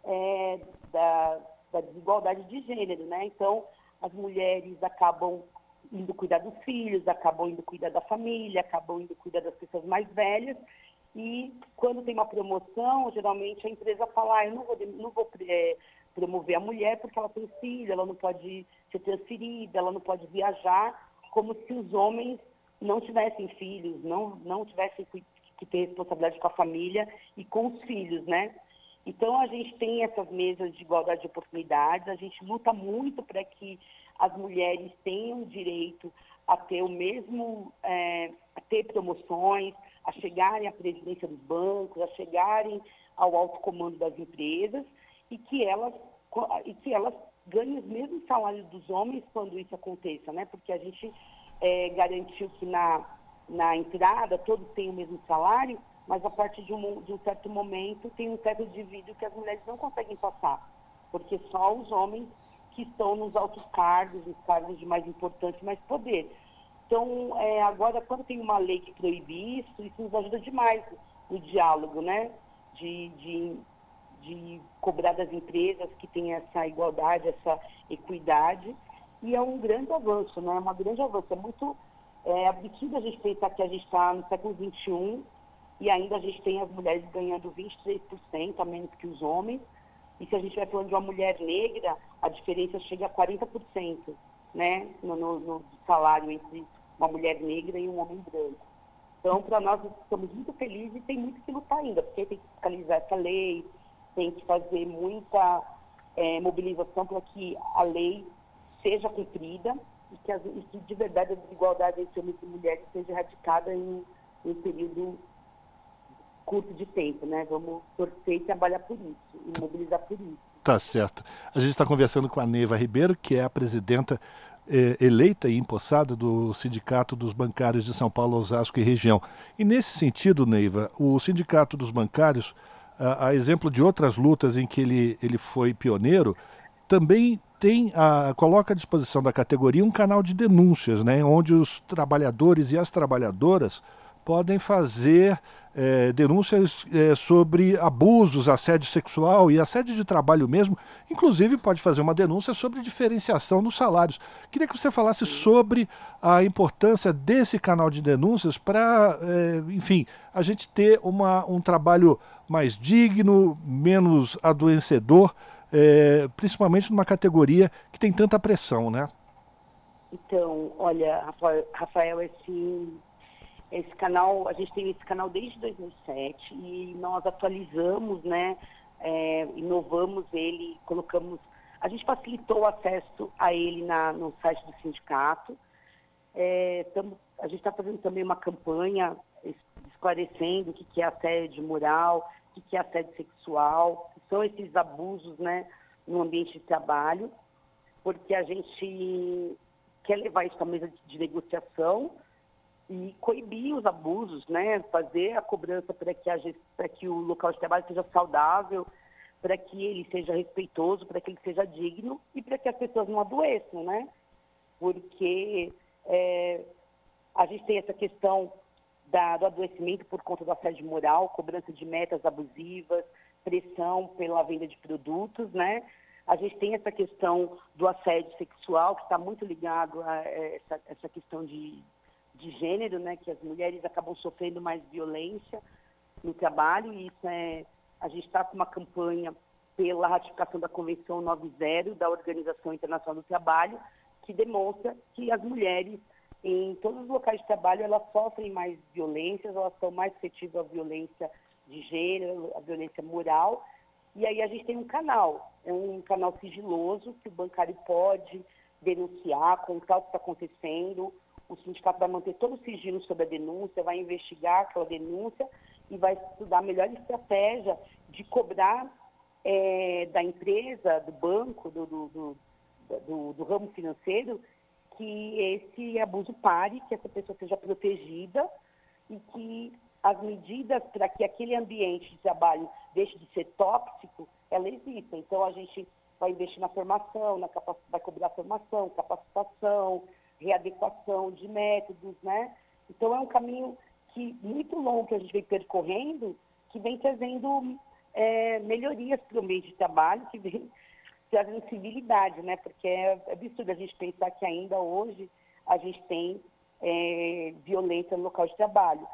é, da, da desigualdade de gênero, né? Então, as mulheres acabam indo cuidar dos filhos, acabam indo cuidar da família, acabam indo cuidar das pessoas mais velhas. E quando tem uma promoção, geralmente a empresa fala, ah, eu não vou, não vou é, promover a mulher porque ela tem filho, ela não pode ser transferida, ela não pode viajar, como se os homens não tivessem filhos, não, não tivessem que ter responsabilidade com a família e com os filhos, né? Então a gente tem essas mesas de igualdade de oportunidades, a gente luta muito para que as mulheres tenham direito a ter o mesmo, é, a ter promoções, a chegarem à presidência dos bancos, a chegarem ao alto comando das empresas e que elas, e que elas ganhem os mesmos salários dos homens quando isso aconteça, né? Porque a gente é, garantiu que na, na entrada todos têm o mesmo salário, mas a partir de um, de um certo momento tem um teto de vidro que as mulheres não conseguem passar, porque só os homens que estão nos altos cargos, nos cargos de mais importância, mais poder. Então, é, agora, quando tem uma lei que proíbe isso, isso nos ajuda demais no diálogo, né? De, de, de cobrar das empresas que têm essa igualdade, essa equidade. E é um grande avanço, né? É uma grande avanço. É muito é, absurdo a gente pensar que a gente está no século XXI e ainda a gente tem as mulheres ganhando 23% a menos que os homens E se a gente vai falando de uma mulher negra, a diferença chega a 40%, né, no, no, no salário entre uma mulher negra e um homem branco. Então, para nós, estamos muito felizes e tem muito que lutar ainda, porque tem que fiscalizar essa lei, tem que fazer muita é, mobilização para que a lei seja cumprida e que, as, e que de verdade a desigualdade entre homens e mulheres seja erradicada em um período curto de tempo, né? Vamos torcer e trabalhar por isso, e mobilizar por isso. Tá certo. A gente está conversando com a Neiva Ribeiro, que é a presidenta eh, eleita e empossada do Sindicato dos Bancários de São Paulo, Osasco e região. E nesse sentido, Neiva, o Sindicato dos Bancários, a, a exemplo de outras lutas em que ele, ele foi pioneiro, também tem a, coloca à disposição da categoria um canal de denúncias, né, onde os trabalhadores e as trabalhadoras podem fazer é, denúncias é, sobre abusos, assédio sexual e assédio de trabalho mesmo. Inclusive, pode fazer uma denúncia sobre diferenciação nos salários. Queria que você falasse sobre a importância desse canal de denúncias para, é, enfim, a gente ter uma, um trabalho mais digno, menos adoecedor principalmente numa categoria que tem tanta pressão, né? Então, olha, Rafael, esse, esse canal, a gente tem esse canal desde 2007 e nós atualizamos, né, é, inovamos ele, colocamos, a gente facilitou o acesso a ele na, no site do sindicato. É, tamo, a gente está fazendo também uma campanha esclarecendo o que, que é assédio moral, o que, que é assédio sexual, são esses abusos né, no ambiente de trabalho, porque a gente quer levar isso à mesa de negociação e coibir os abusos, né, fazer a cobrança para que, a, para que o local de trabalho seja saudável, para que ele seja respeitoso, para que ele seja digno e para que as pessoas não adoeçam, né? Porque é, a gente tem essa questão da, do adoecimento por conta do assédio moral, cobrança de metas abusivas, pressão pela venda de produtos, né? A gente tem essa questão do assédio sexual, que está muito ligado a essa, essa questão de, de gênero, né? Que as mulheres acabam sofrendo mais violência no trabalho, e isso é. A gente está com uma campanha pela ratificação da Convenção 90 da Organização Internacional do Trabalho, que demonstra que as mulheres em todos os locais de trabalho elas sofrem mais violências, elas são mais suscetíveis à violência de gênero, a violência moral. E aí a gente tem um canal, é um canal sigiloso que o bancário pode denunciar, contar o que está acontecendo. O sindicato vai manter todo o sigilo sobre a denúncia, vai investigar aquela denúncia e vai estudar a melhor estratégia de cobrar é, da empresa, do banco, do, do, do, do, ramo financeiro, que esse abuso pare, que essa pessoa seja protegida e que as medidas para que aquele ambiente de trabalho deixe de ser tóxico, ela existe. Então, a gente vai investir na formação, na vai cobrar formação, capacitação, readequação de métodos, né? Então, é um caminho que muito longo que a gente vem percorrendo, que vem trazendo é, melhorias para o ambiente de trabalho, que vem trazendo civilidade, né? Porque é absurdo a gente pensar que ainda hoje a gente tem é, violência no local de trabalho.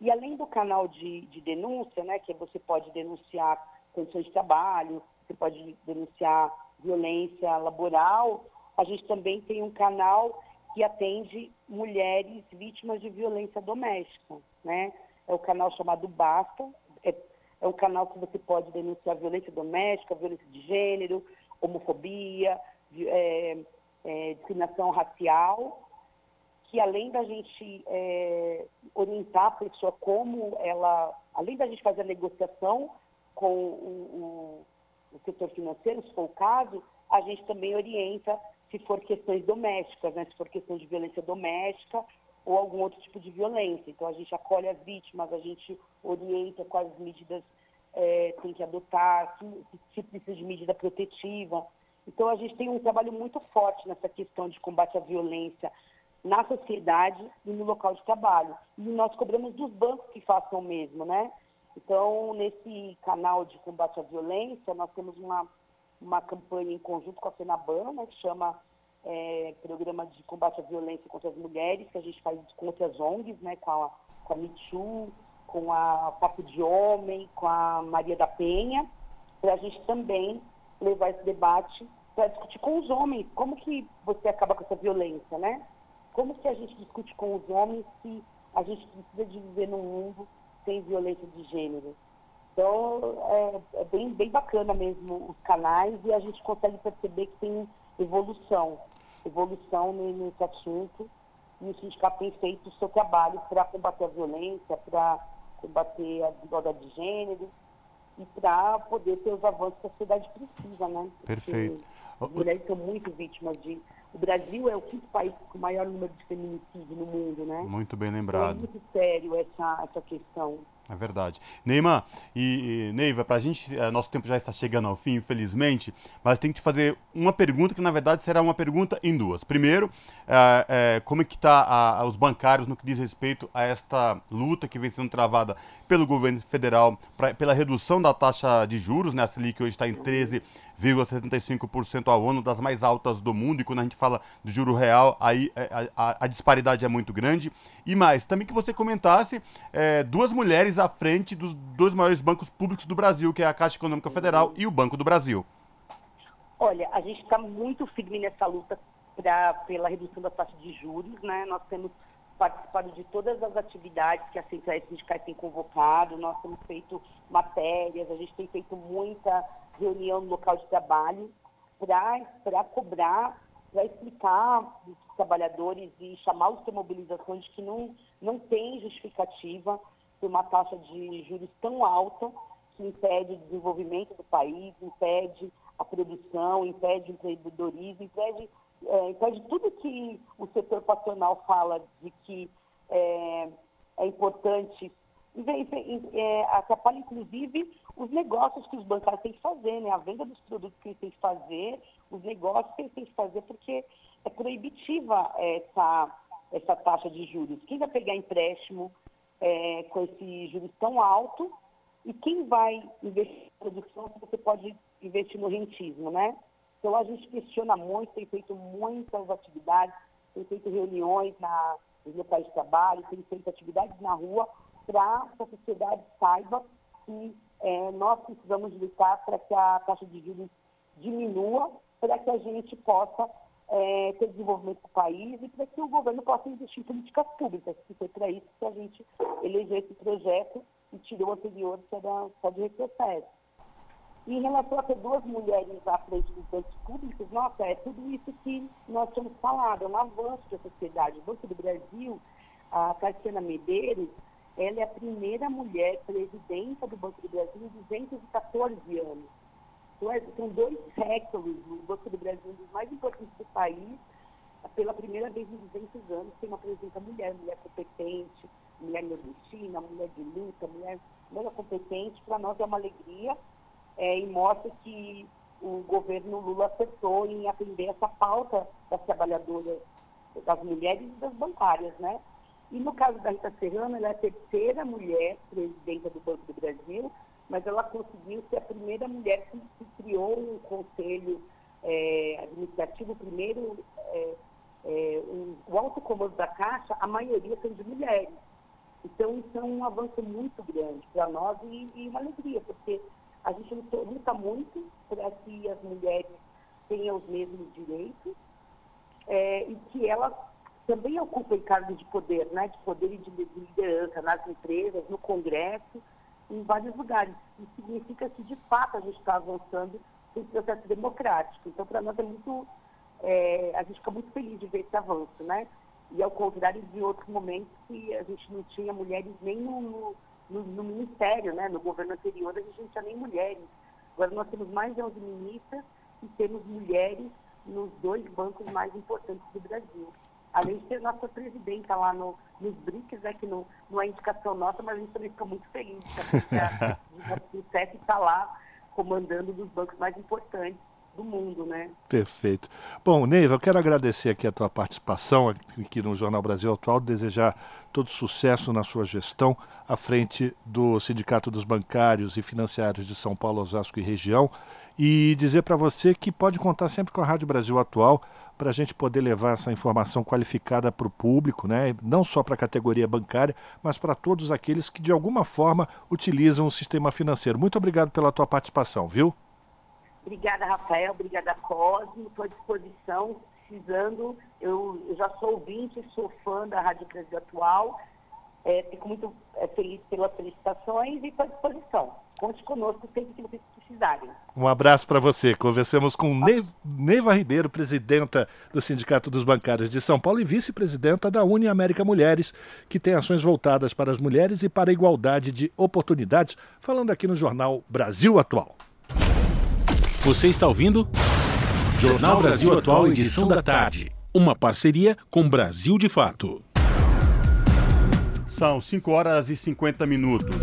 E além do canal de, de denúncia, né, que você pode denunciar condições de trabalho, você pode denunciar violência laboral, a gente também tem um canal que atende mulheres vítimas de violência doméstica, né? É o canal chamado Basta, é, é um canal que você pode denunciar violência doméstica, violência de gênero, homofobia, é, é, discriminação racial que além da gente é, orientar a pessoa como ela, além da gente fazer a negociação com o, o, o setor financeiro, se for o caso, a gente também orienta se for questões domésticas, né? se for questão de violência doméstica ou algum outro tipo de violência. Então a gente acolhe as vítimas, a gente orienta quais medidas é, tem que adotar, se, se precisa de medida protetiva. Então a gente tem um trabalho muito forte nessa questão de combate à violência na sociedade e no local de trabalho. E nós cobramos dos bancos que façam o mesmo, né? Então, nesse canal de combate à violência, nós temos uma, uma campanha em conjunto com a FENABAN, né, que chama é, Programa de Combate à Violência contra as Mulheres, que a gente faz contra as ONGs, né, com a, com a Me Too, com a Papo de Homem, com a Maria da Penha. para a gente também levar esse debate para discutir com os homens como que você acaba com essa violência, né? Como que a gente discute com os homens se a gente precisa de viver num mundo sem violência de gênero? Então, é, é bem, bem bacana mesmo os canais e a gente consegue perceber que tem evolução, evolução nesse assunto e o sindicato tem feito o seu trabalho para combater a violência, para combater a desigualdade de gênero e para poder ter os avanços que a sociedade precisa, né? Porque Perfeito. As mulheres são muito vítimas de. O Brasil é o quinto país com o maior número de feminicídio no mundo, né? Muito bem lembrado. Então é muito sério essa, essa questão. É verdade. Neymar e, e Neiva, para a gente, é, nosso tempo já está chegando ao fim, infelizmente, mas tem que te fazer uma pergunta que na verdade será uma pergunta em duas. Primeiro, é, é, como é que está os bancários no que diz respeito a esta luta que vem sendo travada pelo governo federal pra, pela redução da taxa de juros, né? A Selic hoje está em 13 0,75% ao ano, das mais altas do mundo, e quando a gente fala do juro real, aí é, a, a, a disparidade é muito grande. E mais, também que você comentasse é, duas mulheres à frente dos dois maiores bancos públicos do Brasil, que é a Caixa Econômica Federal e o Banco do Brasil. Olha, a gente está muito firme nessa luta pra, pela redução da taxa de juros, né? Nós temos participado de todas as atividades que as centrais sindicais têm convocado, nós temos feito matérias, a gente tem feito muita reunião no local de trabalho para cobrar, para explicar para os trabalhadores e chamar os mobilizações de que não, não tem justificativa por uma taxa de juros tão alta que impede o desenvolvimento do país, impede a produção, impede o empreendedorismo, impede é, impede tudo que o setor patronal fala de que é, é importante, é, atrapalha inclusive os negócios que os bancários têm que fazer, né? a venda dos produtos que eles têm que fazer, os negócios que eles têm que fazer, porque é proibitiva essa, essa taxa de juros. Quem vai pegar empréstimo é, com esse juros tão alto e quem vai investir em produção se você pode investir no rentismo, né? Então a gente questiona muito, tem feito muitas atividades, tem feito reuniões na, nos locais de trabalho, tem feito atividades na rua para que a sociedade saiba que é, nós precisamos lutar para que a taxa de juros diminua, para que a gente possa é, ter desenvolvimento do país e para que o governo possa investir em políticas públicas, que foi para isso que a gente elegeu esse projeto e tirou o anterior, que era só de retrocesso. E em relação a ter duas mulheres à frente dos bancos públicos, nossa, é tudo isso que nós temos falado, é um avanço da sociedade. O Banco do Brasil, a Cassiana Medeiros, ela é a primeira mulher presidenta do Banco do Brasil em 214 anos. São dois séculos, o Banco do Brasil é um dos mais importantes do país, pela primeira vez em 200 anos, tem uma presidenta mulher, mulher competente, mulher nordestina, mulher de luta, mulher, mulher competente, para nós é uma alegria é, e mostra que o governo Lula acertou em atender essa pauta das trabalhadoras, das mulheres e das bancárias, né? E no caso da Rita Serrano, ela é a terceira mulher presidenta do Banco do Brasil, mas ela conseguiu ser a primeira mulher que, que criou um conselho é, administrativo, primeiro é, é, um, o alto comando da Caixa, a maioria são de mulheres. Então, isso é um avanço muito grande para nós e, e uma alegria, porque a gente luta muito para que as mulheres tenham os mesmos direitos é, e que elas também ocupem cargos de poder, né, de poder e de liderança nas empresas, no Congresso, em vários lugares. Isso significa que, de fato, a gente está avançando no processo democrático. Então, para nós é muito... É, a gente fica muito feliz de ver esse avanço, né? E ao contrário de outros momentos que a gente não tinha mulheres nem no, no no, ministério, né? no governo anterior, a gente não tinha nem mulheres. Agora nós temos mais de 11 ministras e temos mulheres nos dois bancos mais importantes do Brasil. Além de ter nossa presidenta lá no, nos BRICS, né, que não, não é indicação nossa, mas a gente também fica muito feliz que a, a, a está lá comandando dos bancos mais importantes do mundo, né? Perfeito. Bom, Neiva, eu quero agradecer aqui a tua participação aqui no Jornal Brasil Atual, desejar todo sucesso na sua gestão à frente do Sindicato dos Bancários e Financiários de São Paulo, Osasco e região e dizer para você que pode contar sempre com a Rádio Brasil Atual para a gente poder levar essa informação qualificada para o público, né? não só para a categoria bancária, mas para todos aqueles que de alguma forma utilizam o sistema financeiro. Muito obrigado pela tua participação, viu? Obrigada, Rafael. Obrigada, Cosmo. Estou à disposição, precisando. Eu, eu, já sou ouvinte, sou fã da Rádio Brasil Atual. É, fico muito é, feliz pelas felicitações e estou à disposição. Conte conosco sempre que vocês precisarem. Um abraço para você. Conversamos com Neiva Ribeiro, presidenta do Sindicato dos Bancários de São Paulo e vice-presidenta da Uni América Mulheres, que tem ações voltadas para as mulheres e para a igualdade de oportunidades, falando aqui no jornal Brasil Atual. Você está ouvindo? Jornal Brasil Atual, edição da tarde. Uma parceria com Brasil de Fato. São 5 horas e 50 minutos.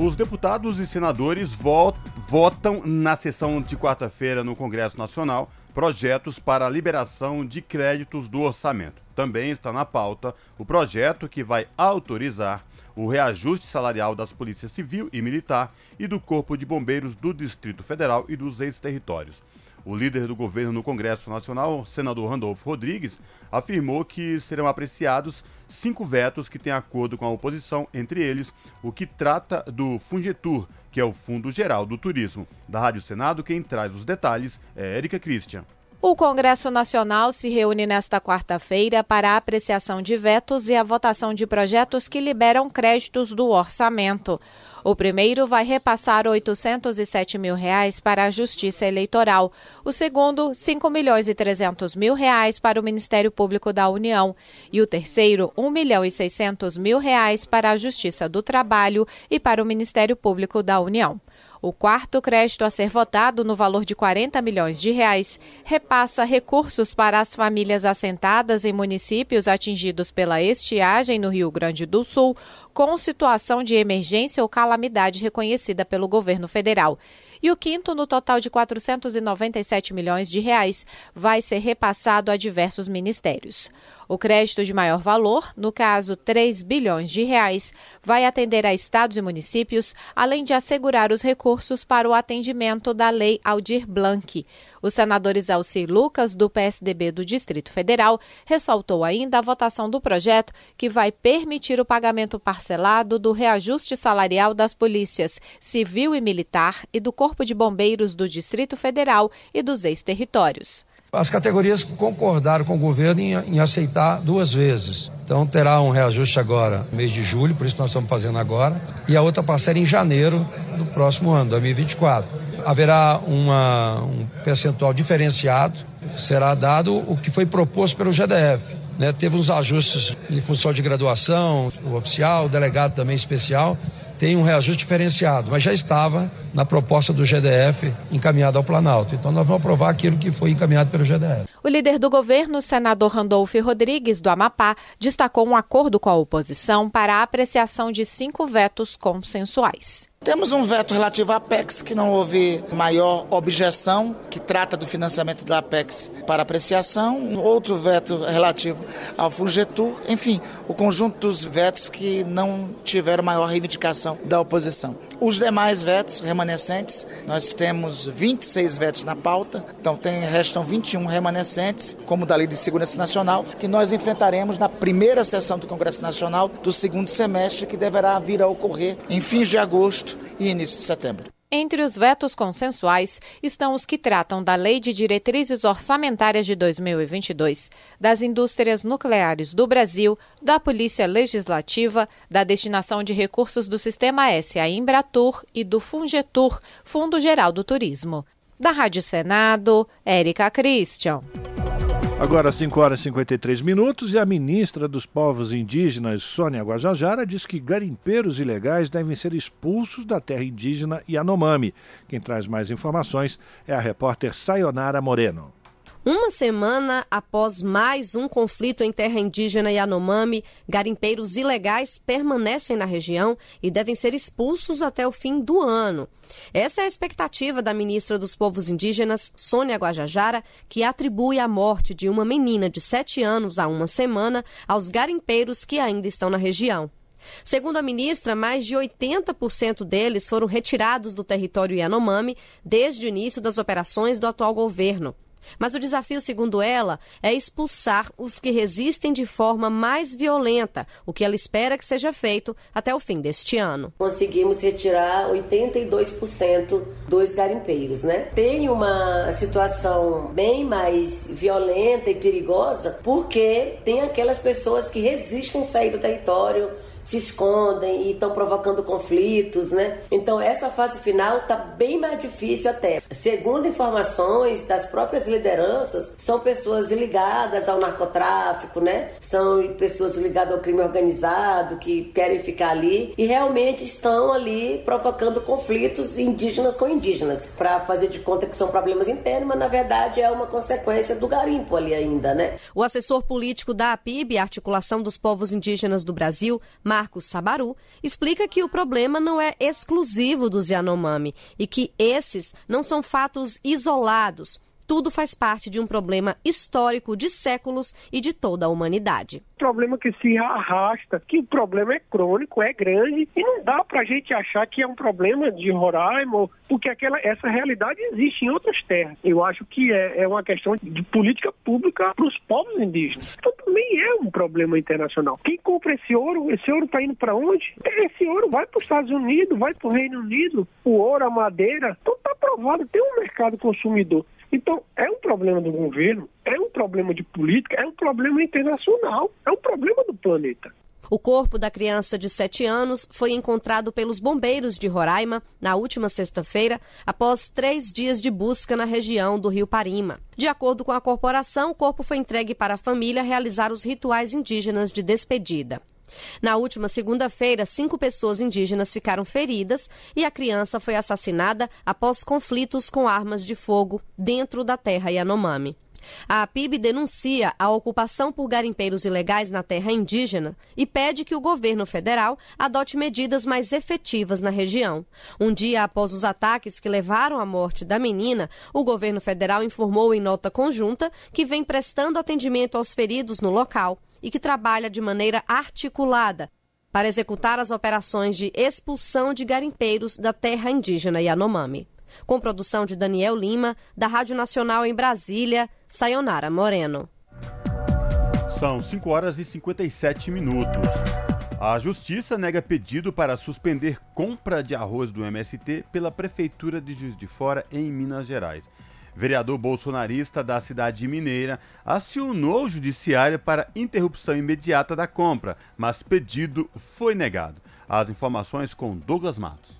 Os deputados e senadores votam na sessão de quarta-feira no Congresso Nacional projetos para a liberação de créditos do orçamento. Também está na pauta o projeto que vai autorizar o reajuste salarial das polícias civil e militar e do Corpo de Bombeiros do Distrito Federal e dos ex-territórios. O líder do governo no Congresso Nacional, senador Randolfo Rodrigues, afirmou que serão apreciados cinco vetos que têm acordo com a oposição, entre eles o que trata do Fungetur, que é o Fundo Geral do Turismo. Da Rádio Senado, quem traz os detalhes é Érica Christian. O Congresso Nacional se reúne nesta quarta-feira para a apreciação de vetos e a votação de projetos que liberam créditos do orçamento. O primeiro vai repassar 807 mil reais para a Justiça Eleitoral. O segundo, 5 milhões e 300 mil reais para o Ministério Público da União. E o terceiro, 1 milhão e 600 mil reais para a Justiça do Trabalho e para o Ministério Público da União. O quarto crédito a ser votado, no valor de 40 milhões de reais, repassa recursos para as famílias assentadas em municípios atingidos pela estiagem no Rio Grande do Sul, com situação de emergência ou calamidade reconhecida pelo governo federal. E o quinto, no total de 497 milhões de reais, vai ser repassado a diversos ministérios. O crédito de maior valor, no caso 3 bilhões de reais, vai atender a estados e municípios, além de assegurar os recursos para o atendimento da Lei Aldir Blanc. O senador Isalci Lucas, do PSDB do Distrito Federal, ressaltou ainda a votação do projeto que vai permitir o pagamento parcelado do reajuste salarial das polícias civil e militar e do Corpo de Bombeiros do Distrito Federal e dos ex-territórios. As categorias concordaram com o governo em, em, aceitar duas vezes. Então terá um reajuste agora, mês de julho, por isso nós estamos fazendo agora, e a outra parcela em janeiro do próximo ano, 2024. Haverá uma, um percentual diferenciado, será dado o que foi proposto pelo GDF. Né? Teve uns ajustes em função de graduação, o oficial, o delegado também especial, tem um reajuste diferenciado, mas já estava na proposta do GDF encaminhada ao Planalto. Então nós vamos aprovar aquilo que foi encaminhado pelo GDF. O líder do governo, senador Randolfo Rodrigues, do Amapá, destacou um acordo com a oposição para a apreciação de cinco vetos consensuais. Temos um veto relativo à Apex, que não houve maior objeção, que trata do financiamento da Apex para apreciação. Outro veto relativo ao Fulgetur. Enfim, o conjunto dos vetos que não tiveram maior reivindicação da oposição. Os demais vetos remanescentes, nós temos 26 vetos na pauta, então tem, restam 21 remanescentes, como da Lei de Segurança Nacional, que nós enfrentaremos na primeira sessão do Congresso Nacional do segundo semestre, que deverá vir a ocorrer em fins de agosto e início de setembro. Entre os vetos consensuais estão os que tratam da Lei de Diretrizes Orçamentárias de 2022, das indústrias nucleares do Brasil, da Polícia Legislativa, da destinação de recursos do Sistema S à Embratur e do Fungetur, Fundo Geral do Turismo. Da Rádio Senado, Érica Christian. Agora, 5 horas e 53 minutos, e a ministra dos Povos Indígenas, Sônia Guajajara, diz que garimpeiros ilegais devem ser expulsos da terra indígena Yanomami. Quem traz mais informações é a repórter Sayonara Moreno. Uma semana após mais um conflito em terra indígena Yanomami, garimpeiros ilegais permanecem na região e devem ser expulsos até o fim do ano. Essa é a expectativa da ministra dos Povos Indígenas, Sônia Guajajara, que atribui a morte de uma menina de 7 anos há uma semana aos garimpeiros que ainda estão na região. Segundo a ministra, mais de 80% deles foram retirados do território Yanomami desde o início das operações do atual governo. Mas o desafio, segundo ela, é expulsar os que resistem de forma mais violenta, o que ela espera que seja feito até o fim deste ano. Conseguimos retirar 82% dos garimpeiros, né? Tem uma situação bem mais violenta e perigosa porque tem aquelas pessoas que resistem sair do território se escondem e estão provocando conflitos, né? Então essa fase final está bem mais difícil até. Segundo informações das próprias lideranças, são pessoas ligadas ao narcotráfico, né? São pessoas ligadas ao crime organizado que querem ficar ali e realmente estão ali provocando conflitos indígenas com indígenas para fazer de conta que são problemas internos, mas na verdade é uma consequência do garimpo ali ainda, né? O assessor político da APIB, Articulação dos Povos Indígenas do Brasil, Marcos Sabaru, explica que o problema não é exclusivo dos Yanomami e que esses não são fatos isolados tudo faz parte de um problema histórico de séculos e de toda a humanidade. Problema que se arrasta, que o problema é crônico, é grande e não dá para a gente achar que é um problema de Roraima, porque aquela, essa realidade existe em outras terras. Eu acho que é, é uma questão de política pública para os povos indígenas. Então também é um problema internacional. Quem compra esse ouro, esse ouro está indo para onde? Esse ouro vai para os Estados Unidos, vai para o Reino Unido, o ouro, a madeira, então está provado, tem um mercado consumidor. Então, é um problema do governo, é um problema de política, é um problema internacional, é um problema do planeta. O corpo da criança de 7 anos foi encontrado pelos bombeiros de Roraima na última sexta-feira, após três dias de busca na região do Rio Parima. De acordo com a corporação, o corpo foi entregue para a família realizar os rituais indígenas de despedida. Na última segunda-feira, cinco pessoas indígenas ficaram feridas e a criança foi assassinada após conflitos com armas de fogo dentro da terra Yanomami. A PIB denuncia a ocupação por garimpeiros ilegais na terra indígena e pede que o governo federal adote medidas mais efetivas na região. Um dia após os ataques que levaram à morte da menina, o governo federal informou em nota conjunta que vem prestando atendimento aos feridos no local e que trabalha de maneira articulada para executar as operações de expulsão de garimpeiros da terra indígena Yanomami. Com produção de Daniel Lima, da Rádio Nacional em Brasília, Sayonara Moreno. São 5 horas e 57 minutos. A Justiça nega pedido para suspender compra de arroz do MST pela Prefeitura de Juiz de Fora, em Minas Gerais vereador bolsonarista da cidade mineira, acionou o judiciário para interrupção imediata da compra, mas pedido foi negado. As informações com Douglas Matos.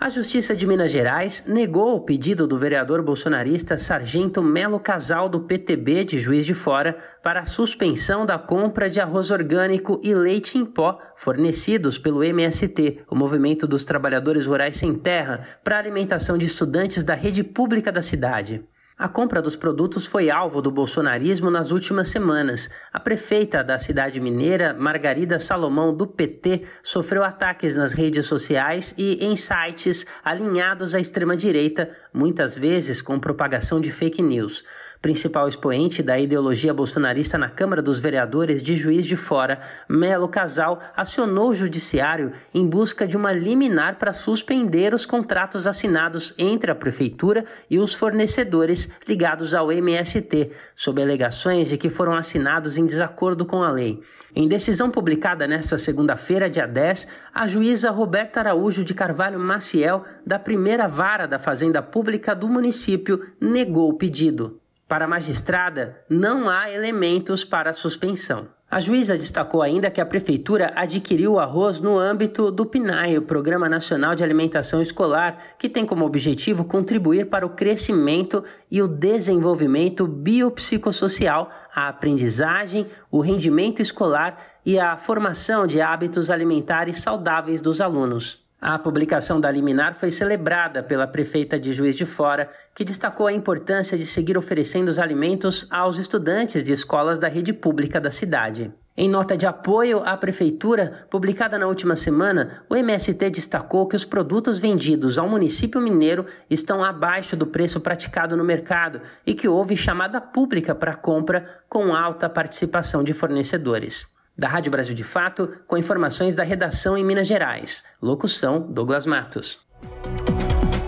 A Justiça de Minas Gerais negou o pedido do vereador bolsonarista Sargento Melo Casal do PTB de Juiz de Fora para a suspensão da compra de arroz orgânico e leite em pó fornecidos pelo MST, o Movimento dos Trabalhadores Rurais Sem Terra, para alimentação de estudantes da rede pública da cidade. A compra dos produtos foi alvo do bolsonarismo nas últimas semanas. A prefeita da cidade mineira, Margarida Salomão, do PT, sofreu ataques nas redes sociais e em sites alinhados à extrema-direita, muitas vezes com propagação de fake news principal expoente da ideologia bolsonarista na Câmara dos Vereadores de Juiz de Fora, Melo Casal acionou o judiciário em busca de uma liminar para suspender os contratos assinados entre a prefeitura e os fornecedores ligados ao MST, sob alegações de que foram assinados em desacordo com a lei. Em decisão publicada nesta segunda-feira, dia 10, a juíza Roberta Araújo de Carvalho Maciel, da primeira vara da Fazenda Pública do município, negou o pedido. Para a magistrada, não há elementos para suspensão. A juíza destacou ainda que a prefeitura adquiriu o arroz no âmbito do PNAE, o Programa Nacional de Alimentação Escolar, que tem como objetivo contribuir para o crescimento e o desenvolvimento biopsicossocial, a aprendizagem, o rendimento escolar e a formação de hábitos alimentares saudáveis dos alunos. A publicação da liminar foi celebrada pela prefeita de Juiz de Fora, que destacou a importância de seguir oferecendo os alimentos aos estudantes de escolas da rede pública da cidade. Em nota de apoio à prefeitura, publicada na última semana, o MST destacou que os produtos vendidos ao município mineiro estão abaixo do preço praticado no mercado e que houve chamada pública para compra com alta participação de fornecedores. Da Rádio Brasil de Fato, com informações da redação em Minas Gerais. Locução: Douglas Matos.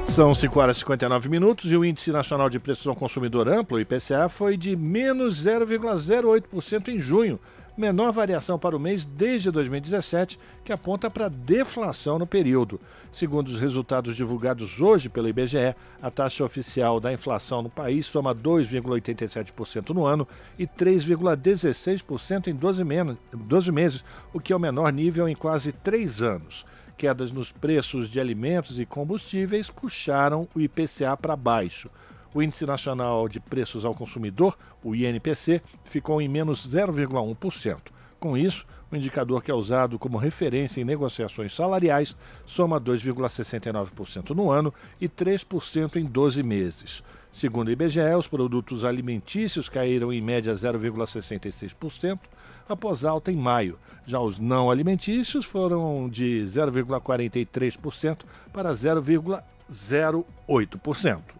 São 5 horas e 59 minutos e o Índice Nacional de Preços ao Consumidor Amplo, IPCA, foi de menos 0,08% em junho, menor variação para o mês desde 2017, que aponta para deflação no período. Segundo os resultados divulgados hoje pelo IBGE, a taxa oficial da inflação no país soma 2,87% no ano e 3,16% em 12, 12 meses, o que é o menor nível em quase três anos quedas nos preços de alimentos e combustíveis puxaram o IPCA para baixo. O Índice Nacional de Preços ao Consumidor, o INPC, ficou em menos 0,1%. Com isso, o indicador que é usado como referência em negociações salariais soma 2,69% no ano e 3% em 12 meses. Segundo o IBGE, os produtos alimentícios caíram em média 0,66%, após alta em maio. Já os não alimentícios foram de 0,43% para 0,08%.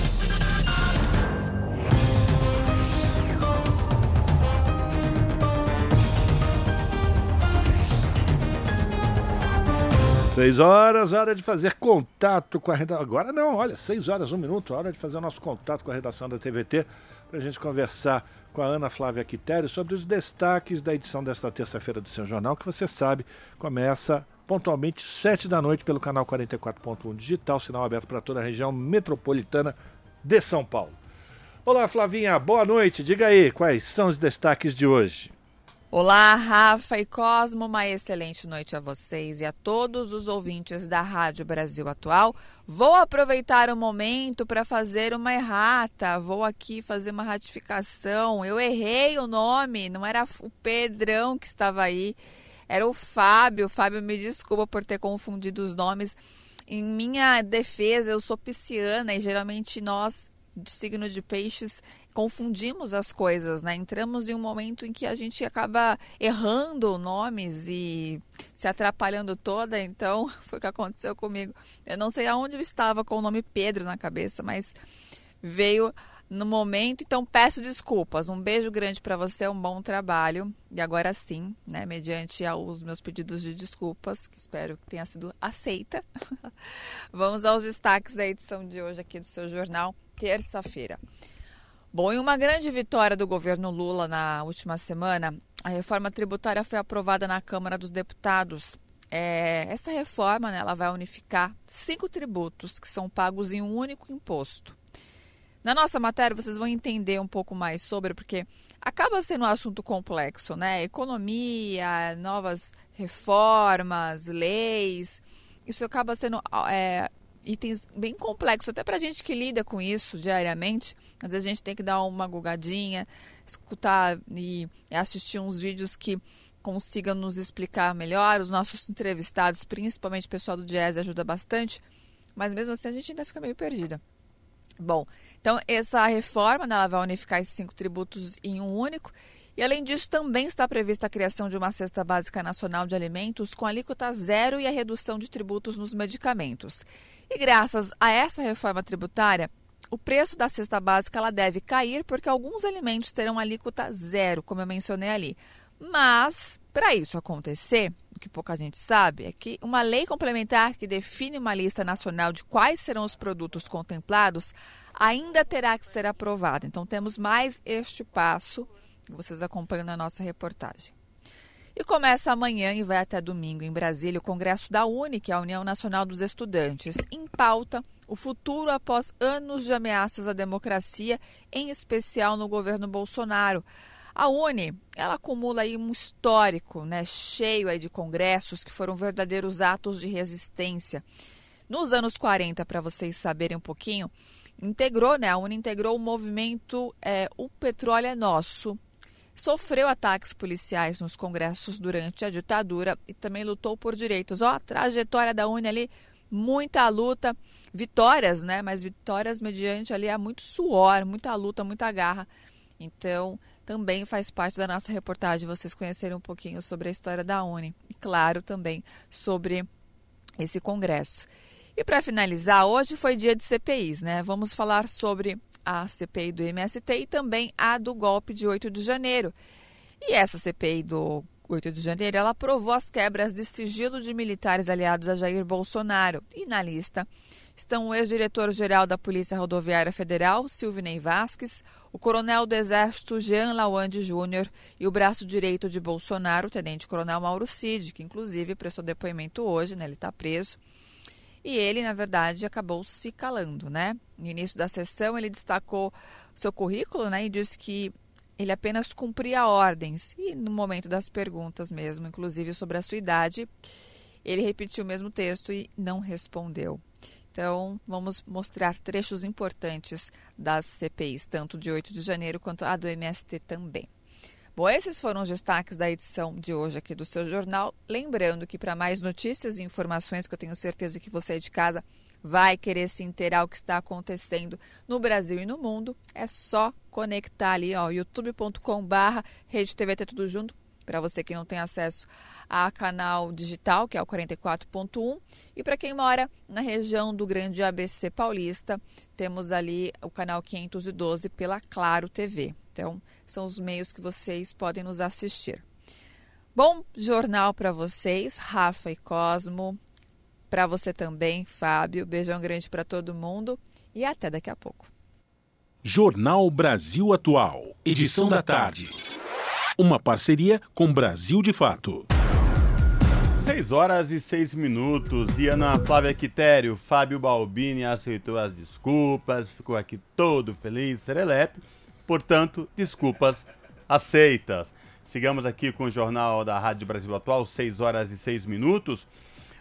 Seis horas, hora de fazer contato com a redação. Agora não, olha, seis horas, um minuto, hora de fazer o nosso contato com a redação da TVT para a gente conversar com a Ana Flávia Quitério sobre os destaques da edição desta terça-feira do seu jornal, que você sabe começa pontualmente sete da noite pelo canal 44.1 digital, sinal aberto para toda a região metropolitana de São Paulo. Olá, Flavinha, boa noite. Diga aí quais são os destaques de hoje. Olá, Rafa e Cosmo, uma excelente noite a vocês e a todos os ouvintes da Rádio Brasil Atual. Vou aproveitar o momento para fazer uma errata, vou aqui fazer uma ratificação. Eu errei o nome, não era o Pedrão que estava aí, era o Fábio. Fábio, me desculpa por ter confundido os nomes. Em minha defesa, eu sou pisciana e geralmente nós, de signo de peixes, confundimos as coisas, né? Entramos em um momento em que a gente acaba errando nomes e se atrapalhando toda, então foi o que aconteceu comigo. Eu não sei aonde eu estava com o nome Pedro na cabeça, mas veio no momento, então peço desculpas. Um beijo grande para você, um bom trabalho. E agora sim, né, mediante aos meus pedidos de desculpas, que espero que tenha sido aceita. Vamos aos destaques da edição de hoje aqui do seu jornal, terça-feira. Bom, em uma grande vitória do governo Lula na última semana, a reforma tributária foi aprovada na Câmara dos Deputados. É, essa reforma né, ela vai unificar cinco tributos que são pagos em um único imposto. Na nossa matéria, vocês vão entender um pouco mais sobre, porque acaba sendo um assunto complexo, né? Economia, novas reformas, leis. Isso acaba sendo é, itens bem complexos, até para a gente que lida com isso diariamente. Às vezes a gente tem que dar uma gugadinha, escutar e assistir uns vídeos que consigam nos explicar melhor. Os nossos entrevistados, principalmente o pessoal do Jazz, ajuda bastante, mas mesmo assim a gente ainda fica meio perdida. Bom, então essa reforma né, vai unificar esses cinco tributos em um único e, além disso, também está prevista a criação de uma cesta básica nacional de alimentos com alíquota zero e a redução de tributos nos medicamentos. E graças a essa reforma tributária, o preço da cesta básica ela deve cair porque alguns alimentos terão alíquota zero, como eu mencionei ali. Mas, para isso acontecer, o que pouca gente sabe é que uma lei complementar que define uma lista nacional de quais serão os produtos contemplados ainda terá que ser aprovada. Então, temos mais este passo vocês acompanham na nossa reportagem. E começa amanhã e vai até domingo em Brasília o Congresso da UNE, que é a União Nacional dos Estudantes. Em pauta, o futuro após anos de ameaças à democracia, em especial no governo Bolsonaro. A UNE, ela acumula aí um histórico, né, cheio aí de congressos que foram verdadeiros atos de resistência. Nos anos 40, para vocês saberem um pouquinho, integrou, né, a UNE integrou o movimento é, O Petróleo é Nosso, sofreu ataques policiais nos congressos durante a ditadura e também lutou por direitos. Ó, a trajetória da UNE ali muita luta, vitórias, né? Mas vitórias mediante ali há muito suor, muita luta, muita garra. Então, também faz parte da nossa reportagem vocês conhecerem um pouquinho sobre a história da Uni e, claro, também sobre esse congresso. E para finalizar, hoje foi dia de CPIs, né? Vamos falar sobre a CPI do MST e também a do golpe de 8 de janeiro. E essa CPI do 8 de janeiro, ela aprovou as quebras de sigilo de militares aliados a Jair Bolsonaro. E na lista estão o ex-diretor-geral da Polícia Rodoviária Federal, Silvinei Vasques, o coronel do Exército Jean Lawande Júnior e o braço direito de Bolsonaro, o tenente-coronel Mauro Cid, que inclusive prestou depoimento hoje, né? ele está preso. E ele, na verdade, acabou se calando, né? No início da sessão, ele destacou seu currículo, né, e disse que ele apenas cumpria ordens. E no momento das perguntas mesmo, inclusive sobre a sua idade, ele repetiu o mesmo texto e não respondeu. Então, vamos mostrar trechos importantes das CPIs, tanto de 8 de janeiro quanto a do MST também. Bom, esses foram os destaques da edição de hoje aqui do seu jornal. Lembrando que para mais notícias e informações, que eu tenho certeza que você é de casa vai querer se inteirar o que está acontecendo no Brasil e no mundo, é só conectar ali, ó, youtube.com/barra Rede TVT tudo junto para você que não tem acesso a canal digital, que é o 44.1, e para quem mora na região do Grande ABC Paulista, temos ali o canal 512 pela Claro TV. Então, são os meios que vocês podem nos assistir. Bom jornal para vocês, Rafa e Cosmo. Para você também, Fábio. Beijão grande para todo mundo e até daqui a pouco. Jornal Brasil Atual, edição da tarde. Uma parceria com Brasil de Fato. 6 horas e 6 minutos. E Ana Flávia Quitério, Fábio Balbini aceitou as desculpas, ficou aqui todo feliz, serelepe. Portanto, desculpas aceitas. Sigamos aqui com o jornal da Rádio Brasil Atual, 6 horas e 6 minutos.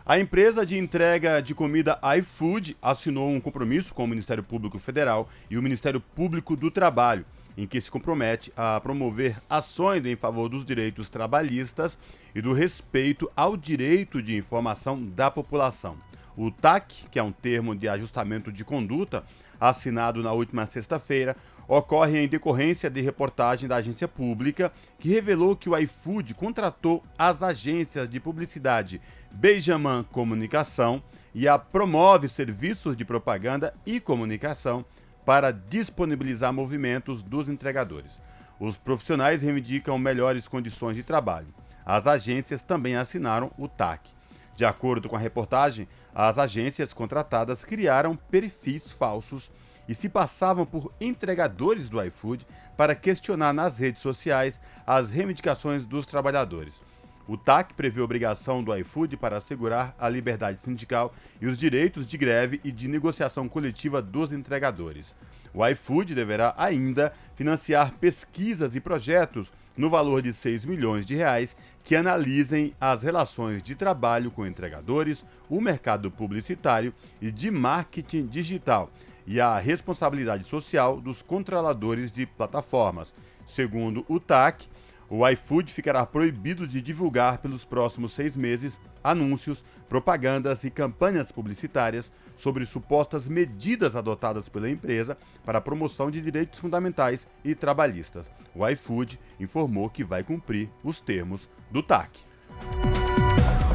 A empresa de entrega de comida iFood assinou um compromisso com o Ministério Público Federal e o Ministério Público do Trabalho, em que se compromete a promover ações em favor dos direitos trabalhistas e do respeito ao direito de informação da população. O TAC, que é um termo de ajustamento de conduta, assinado na última sexta-feira, ocorre em decorrência de reportagem da agência pública que revelou que o iFood contratou as agências de publicidade Benjamin Comunicação e a Promove Serviços de Propaganda e Comunicação para disponibilizar movimentos dos entregadores. Os profissionais reivindicam melhores condições de trabalho. As agências também assinaram o TAC. De acordo com a reportagem, as agências contratadas criaram perfis falsos e se passavam por entregadores do iFood para questionar nas redes sociais as reivindicações dos trabalhadores. O TAC prevê obrigação do iFood para assegurar a liberdade sindical e os direitos de greve e de negociação coletiva dos entregadores. O iFood deverá ainda financiar pesquisas e projetos no valor de 6 milhões de reais que analisem as relações de trabalho com entregadores, o mercado publicitário e de marketing digital e a responsabilidade social dos controladores de plataformas. Segundo o TAC, o iFood ficará proibido de divulgar pelos próximos seis meses anúncios, propagandas e campanhas publicitárias sobre supostas medidas adotadas pela empresa para a promoção de direitos fundamentais e trabalhistas. O iFood informou que vai cumprir os termos do TAC.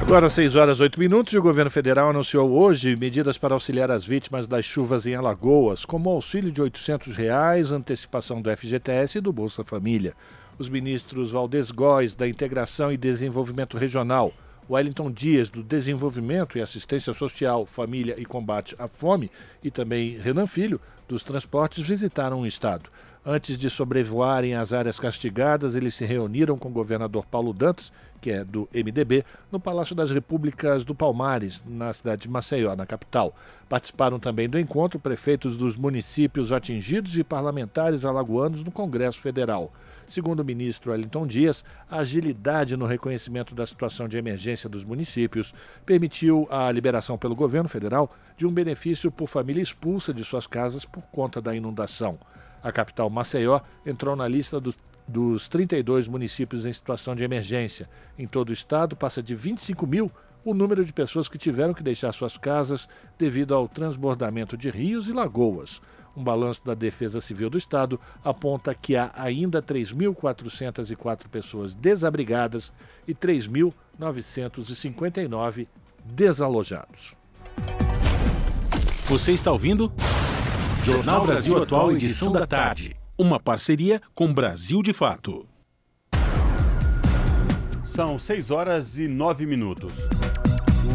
Agora, 6 horas 8 minutos, e o governo federal anunciou hoje medidas para auxiliar as vítimas das chuvas em Alagoas, como auxílio de 800 reais, antecipação do FGTS e do Bolsa Família. Os ministros Valdez Góes, da Integração e Desenvolvimento Regional, Wellington Dias, do Desenvolvimento e Assistência Social, Família e Combate à Fome, e também Renan Filho, dos Transportes, visitaram o estado. Antes de sobrevoarem as áreas castigadas, eles se reuniram com o governador Paulo Dantas, que é do MDB, no Palácio das Repúblicas do Palmares, na cidade de Maceió, na capital. Participaram também do encontro prefeitos dos municípios atingidos e parlamentares alagoanos no Congresso Federal. Segundo o ministro Wellington Dias, a agilidade no reconhecimento da situação de emergência dos municípios permitiu a liberação pelo governo federal de um benefício por família expulsa de suas casas por conta da inundação. A capital Maceió entrou na lista do, dos 32 municípios em situação de emergência. Em todo o estado, passa de 25 mil o número de pessoas que tiveram que deixar suas casas devido ao transbordamento de rios e lagoas. Um balanço da Defesa Civil do Estado aponta que há ainda 3.404 pessoas desabrigadas e 3.959 desalojados. Você está ouvindo? Jornal Brasil Atual, edição da tarde. Uma parceria com Brasil de Fato. São 6 horas e 9 minutos.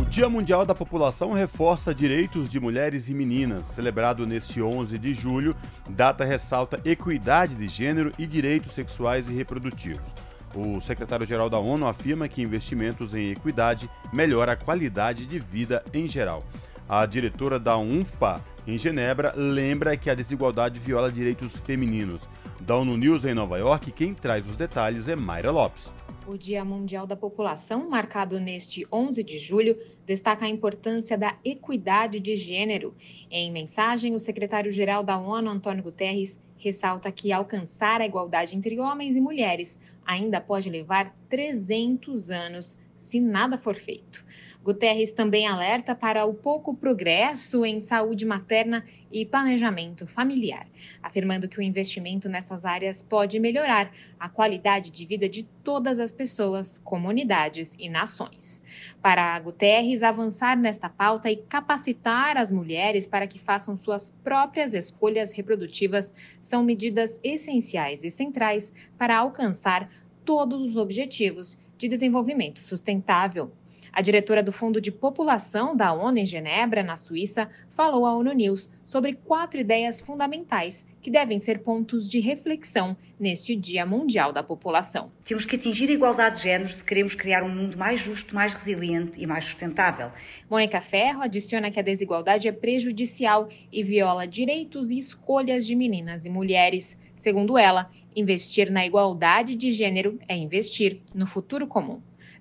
O Dia Mundial da População reforça direitos de mulheres e meninas. Celebrado neste 11 de julho, data ressalta equidade de gênero e direitos sexuais e reprodutivos. O secretário-geral da ONU afirma que investimentos em equidade melhora a qualidade de vida em geral. A diretora da UNFPA, em Genebra, lembra que a desigualdade viola direitos femininos. Da ONU News em Nova York, quem traz os detalhes é Mayra Lopes. O Dia Mundial da População, marcado neste 11 de julho, destaca a importância da equidade de gênero. Em mensagem, o secretário-geral da ONU, Antônio Guterres, ressalta que alcançar a igualdade entre homens e mulheres ainda pode levar 300 anos se nada for feito. Guterres também alerta para o pouco progresso em saúde materna e planejamento familiar, afirmando que o investimento nessas áreas pode melhorar a qualidade de vida de todas as pessoas, comunidades e nações. Para Guterres, avançar nesta pauta e capacitar as mulheres para que façam suas próprias escolhas reprodutivas são medidas essenciais e centrais para alcançar todos os objetivos de desenvolvimento sustentável. A diretora do Fundo de População da ONU em Genebra, na Suíça, falou à ONU News sobre quatro ideias fundamentais que devem ser pontos de reflexão neste Dia Mundial da População. Temos que atingir a igualdade de géneros se queremos criar um mundo mais justo, mais resiliente e mais sustentável. Mônica Ferro adiciona que a desigualdade é prejudicial e viola direitos e escolhas de meninas e mulheres. Segundo ela, investir na igualdade de gênero é investir no futuro comum.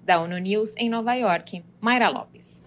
Da ONU News em Nova York, Mayra Lopes.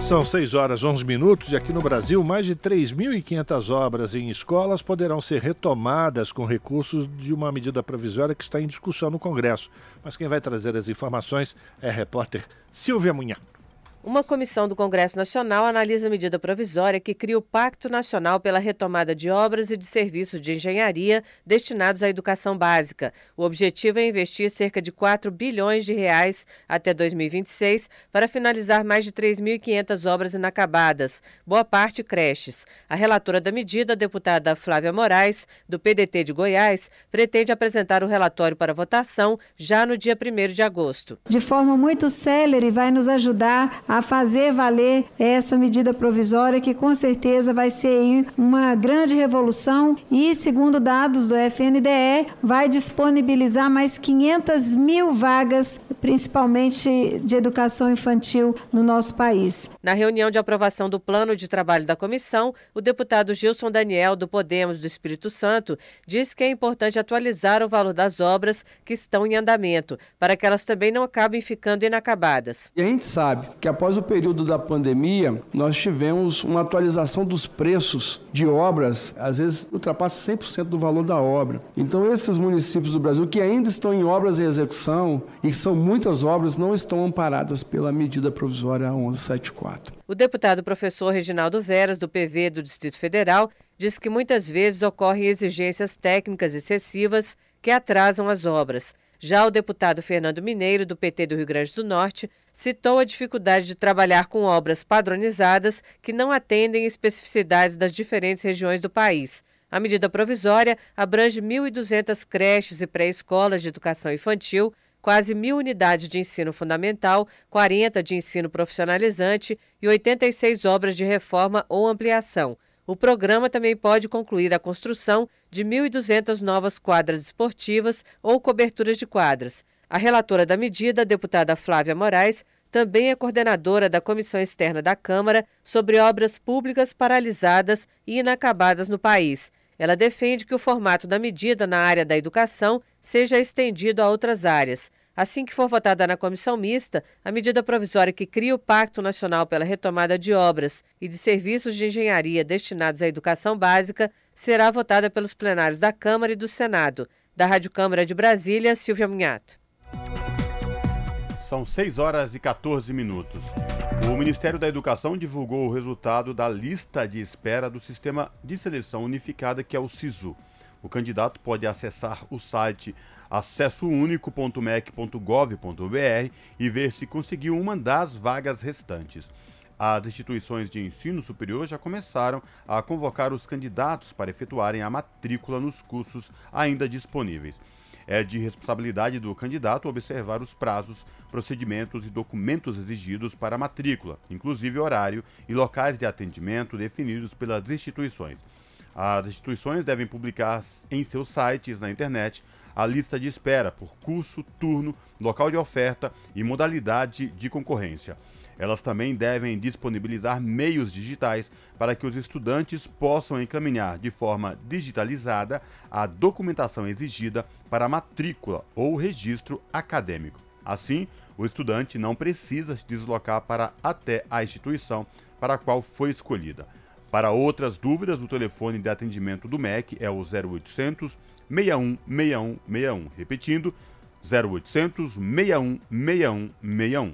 São 6 horas 11 minutos e aqui no Brasil, mais de 3.500 obras em escolas poderão ser retomadas com recursos de uma medida provisória que está em discussão no Congresso. Mas quem vai trazer as informações é a repórter Silvia Munhato. Uma comissão do Congresso Nacional analisa a medida provisória que cria o Pacto Nacional pela Retomada de Obras e de Serviços de Engenharia destinados à educação básica. O objetivo é investir cerca de 4 bilhões de reais até 2026 para finalizar mais de 3.500 obras inacabadas, boa parte creches. A relatora da medida, a deputada Flávia Moraes, do PDT de Goiás, pretende apresentar o relatório para votação já no dia 1 de agosto. De forma muito célere, vai nos ajudar a fazer valer essa medida provisória que com certeza vai ser uma grande revolução e, segundo dados do FNDE, vai disponibilizar mais 500 mil vagas, principalmente de educação infantil no nosso país. Na reunião de aprovação do plano de trabalho da comissão, o deputado Gilson Daniel, do Podemos do Espírito Santo, disse que é importante atualizar o valor das obras que estão em andamento, para que elas também não acabem ficando inacabadas. E a gente sabe que a após o período da pandemia, nós tivemos uma atualização dos preços de obras, às vezes ultrapassa 100% do valor da obra. Então, esses municípios do Brasil que ainda estão em obras em execução, e são muitas obras, não estão amparadas pela medida provisória 1174. O deputado professor Reginaldo Veras, do PV do Distrito Federal, diz que muitas vezes ocorrem exigências técnicas excessivas que atrasam as obras. Já o deputado Fernando Mineiro, do PT do Rio Grande do Norte, citou a dificuldade de trabalhar com obras padronizadas que não atendem especificidades das diferentes regiões do país. A medida provisória abrange 1.200 creches e pré-escolas de educação infantil, quase mil unidades de ensino fundamental, 40 de ensino profissionalizante e 86 obras de reforma ou ampliação. O programa também pode concluir a construção de 1.200 novas quadras esportivas ou coberturas de quadras. A relatora da medida, a deputada Flávia Moraes, também é coordenadora da Comissão Externa da Câmara sobre obras públicas paralisadas e inacabadas no país. Ela defende que o formato da medida na área da educação seja estendido a outras áreas. Assim que for votada na comissão mista, a medida provisória que cria o Pacto Nacional pela Retomada de Obras e de Serviços de Engenharia destinados à educação básica será votada pelos plenários da Câmara e do Senado. Da Rádio Câmara de Brasília, Silvia Munhato. São 6 horas e 14 minutos. O Ministério da Educação divulgou o resultado da lista de espera do Sistema de Seleção Unificada, que é o SISU. O candidato pode acessar o site acessounico.mec.gov.br e ver se conseguiu uma das vagas restantes. As instituições de ensino superior já começaram a convocar os candidatos para efetuarem a matrícula nos cursos ainda disponíveis. É de responsabilidade do candidato observar os prazos, procedimentos e documentos exigidos para a matrícula, inclusive horário e locais de atendimento definidos pelas instituições. As instituições devem publicar em seus sites na internet a lista de espera por curso, turno, local de oferta e modalidade de concorrência. Elas também devem disponibilizar meios digitais para que os estudantes possam encaminhar de forma digitalizada a documentação exigida para matrícula ou registro acadêmico. Assim, o estudante não precisa se deslocar para até a instituição para a qual foi escolhida. Para outras dúvidas, o telefone de atendimento do MEC é o 0800 61 61 61. Repetindo, 0800 61 61 61.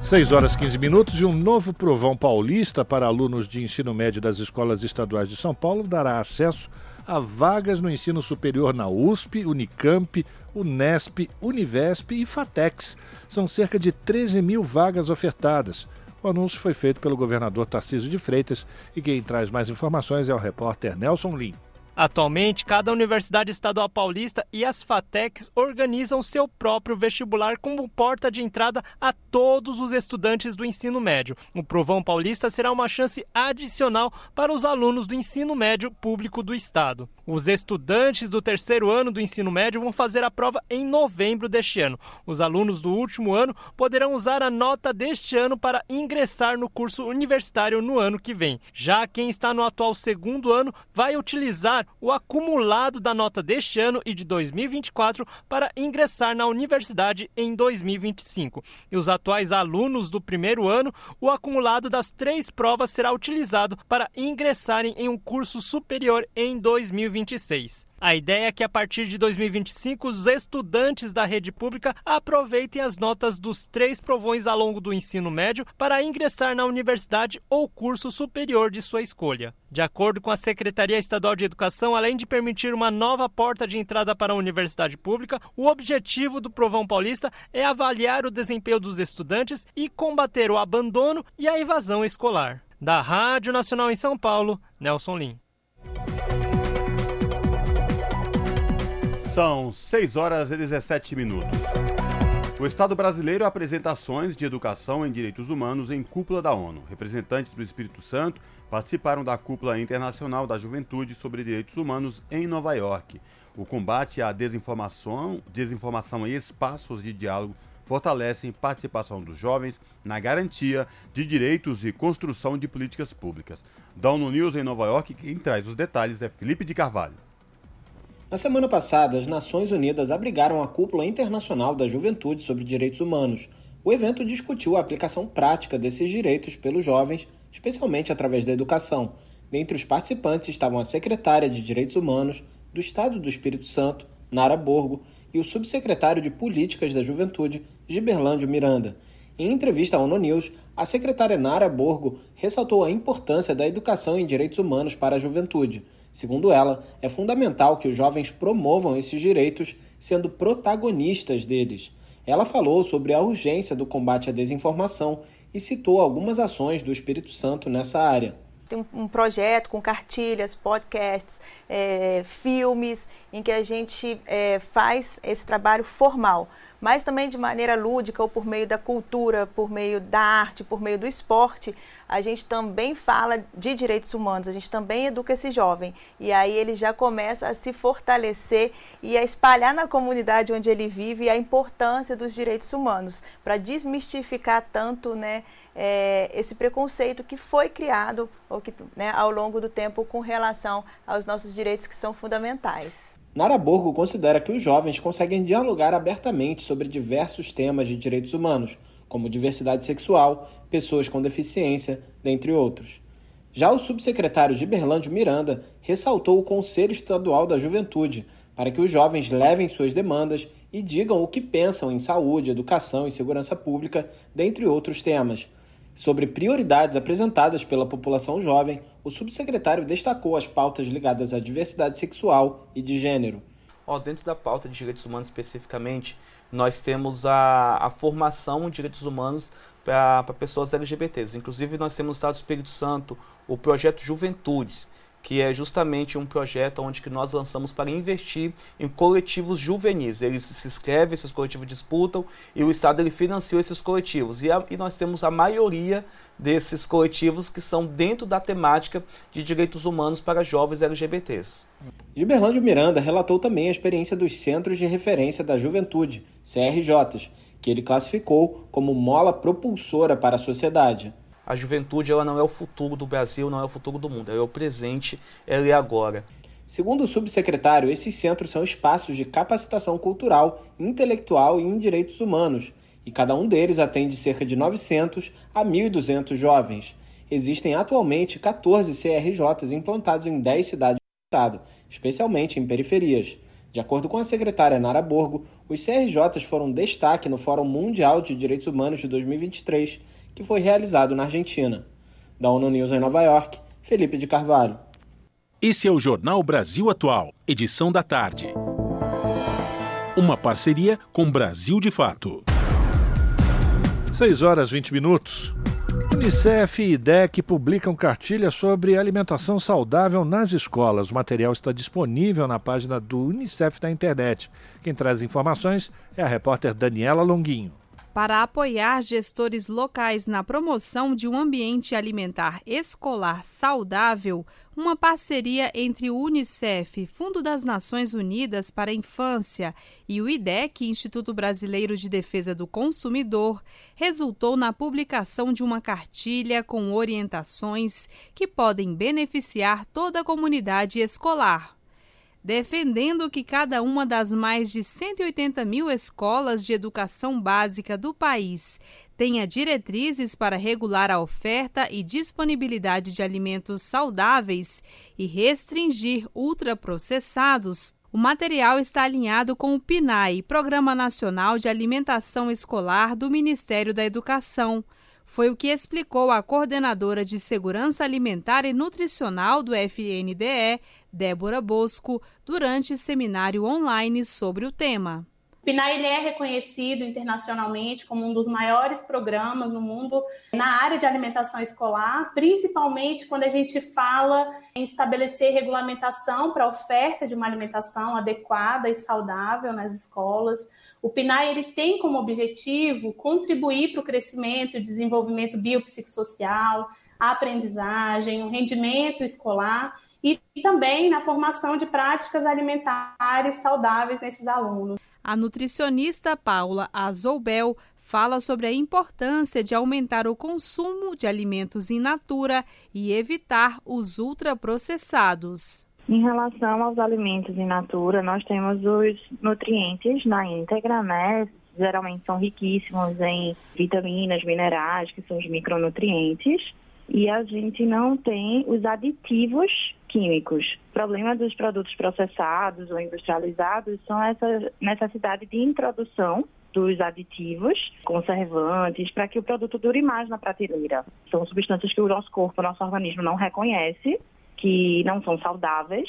6 horas 15 minutos e um novo provão paulista para alunos de ensino médio das escolas estaduais de São Paulo dará acesso a vagas no ensino superior na USP, Unicamp, Unesp, Univesp e Fatex. São cerca de 13 mil vagas ofertadas. O anúncio foi feito pelo governador Tarcísio de Freitas e quem traz mais informações é o repórter Nelson Lim. Atualmente, cada Universidade Estadual Paulista e as FATECs organizam seu próprio vestibular como porta de entrada a todos os estudantes do ensino médio. O Provão Paulista será uma chance adicional para os alunos do ensino médio público do Estado. Os estudantes do terceiro ano do ensino médio vão fazer a prova em novembro deste ano. Os alunos do último ano poderão usar a nota deste ano para ingressar no curso universitário no ano que vem. Já quem está no atual segundo ano vai utilizar o acumulado da nota deste ano e de 2024 para ingressar na universidade em 2025. E os atuais alunos do primeiro ano, o acumulado das três provas será utilizado para ingressarem em um curso superior em 2026. A ideia é que a partir de 2025 os estudantes da rede pública aproveitem as notas dos três provões ao longo do ensino médio para ingressar na universidade ou curso superior de sua escolha. De acordo com a Secretaria Estadual de Educação, além de permitir uma nova porta de entrada para a universidade pública, o objetivo do Provão Paulista é avaliar o desempenho dos estudantes e combater o abandono e a evasão escolar. Da Rádio Nacional em São Paulo, Nelson Lim. São 6 horas e 17 minutos. O Estado brasileiro apresenta ações de educação em direitos humanos em cúpula da ONU. Representantes do Espírito Santo participaram da cúpula internacional da juventude sobre direitos humanos em Nova York. O combate à desinformação, desinformação e espaços de diálogo fortalecem participação dos jovens na garantia de direitos e construção de políticas públicas. Da ONU News em Nova York, quem traz os detalhes é Felipe de Carvalho. Na semana passada, as Nações Unidas abrigaram a Cúpula Internacional da Juventude sobre Direitos Humanos. O evento discutiu a aplicação prática desses direitos pelos jovens, especialmente através da educação. Dentre os participantes estavam a secretária de Direitos Humanos do Estado do Espírito Santo, Nara Borgo, e o subsecretário de Políticas da Juventude, Giberlândio Miranda. Em entrevista à ONU News, a secretária Nara Borgo ressaltou a importância da educação em direitos humanos para a juventude. Segundo ela, é fundamental que os jovens promovam esses direitos, sendo protagonistas deles. Ela falou sobre a urgência do combate à desinformação e citou algumas ações do Espírito Santo nessa área. Tem um projeto com cartilhas, podcasts, é, filmes, em que a gente é, faz esse trabalho formal mas também de maneira lúdica ou por meio da cultura, por meio da arte, por meio do esporte, a gente também fala de direitos humanos, a gente também educa esse jovem. E aí ele já começa a se fortalecer e a espalhar na comunidade onde ele vive a importância dos direitos humanos, para desmistificar tanto né, é, esse preconceito que foi criado ou que, né, ao longo do tempo com relação aos nossos direitos que são fundamentais. Naraburgo considera que os jovens conseguem dialogar abertamente sobre diversos temas de direitos humanos, como diversidade sexual, pessoas com deficiência, dentre outros. Já o subsecretário Giberlândio Miranda ressaltou o Conselho Estadual da Juventude, para que os jovens levem suas demandas e digam o que pensam em saúde, educação e segurança pública, dentre outros temas. Sobre prioridades apresentadas pela população jovem, o subsecretário destacou as pautas ligadas à diversidade sexual e de gênero. Oh, dentro da pauta de direitos humanos especificamente, nós temos a, a formação de direitos humanos para pessoas LGBTs. Inclusive, nós temos no Estado do Espírito Santo o projeto Juventudes, que é justamente um projeto onde que nós lançamos para investir em coletivos juvenis. Eles se inscrevem, esses coletivos disputam e o Estado ele financia esses coletivos. E, a, e nós temos a maioria desses coletivos que são dentro da temática de direitos humanos para jovens LGBTs. Giberlândio Miranda relatou também a experiência dos Centros de Referência da Juventude, CRJs, que ele classificou como mola propulsora para a sociedade a juventude ela não é o futuro do Brasil, não é o futuro do mundo, ela é o presente, ela é agora. Segundo o subsecretário, esses centros são espaços de capacitação cultural, intelectual e em direitos humanos, e cada um deles atende cerca de 900 a 1.200 jovens. Existem atualmente 14 CRJs implantados em 10 cidades do estado, especialmente em periferias. De acordo com a secretária Nara Borgo, os CRJs foram destaque no Fórum Mundial de Direitos Humanos de 2023 que foi realizado na Argentina. Da ONU News em Nova York, Felipe de Carvalho. Esse é o Jornal Brasil Atual, edição da tarde. Uma parceria com Brasil de Fato. 6 horas 20 minutos. Unicef e IDEC publicam cartilha sobre alimentação saudável nas escolas. O material está disponível na página do Unicef na internet. Quem traz informações é a repórter Daniela Longuinho para apoiar gestores locais na promoção de um ambiente alimentar escolar saudável, uma parceria entre o Unicef, Fundo das Nações Unidas para a Infância, e o IDEC, Instituto Brasileiro de Defesa do Consumidor, resultou na publicação de uma cartilha com orientações que podem beneficiar toda a comunidade escolar defendendo que cada uma das mais de 180 mil escolas de educação básica do país tenha diretrizes para regular a oferta e disponibilidade de alimentos saudáveis e restringir ultraprocessados, o material está alinhado com o PNAE, Programa Nacional de Alimentação Escolar do Ministério da Educação. Foi o que explicou a coordenadora de Segurança Alimentar e Nutricional do FNDE, Débora Bosco, durante seminário online sobre o tema. O PNAE é reconhecido internacionalmente como um dos maiores programas no mundo na área de alimentação escolar, principalmente quando a gente fala em estabelecer regulamentação para a oferta de uma alimentação adequada e saudável nas escolas. O PNAE ele tem como objetivo contribuir para o crescimento e desenvolvimento biopsicossocial, a aprendizagem, o rendimento escolar e, também na formação de práticas alimentares saudáveis nesses alunos. A nutricionista Paula Azoubel fala sobre a importância de aumentar o consumo de alimentos in natura e evitar os ultraprocessados. Em relação aos alimentos in natura, nós temos os nutrientes na íntegra, né? Geralmente são riquíssimos em vitaminas, minerais, que são os micronutrientes e a gente não tem os aditivos químicos. O problema dos produtos processados ou industrializados são essa necessidade de introdução dos aditivos, conservantes, para que o produto dure mais na prateleira. São substâncias que o nosso corpo, o nosso organismo não reconhece, que não são saudáveis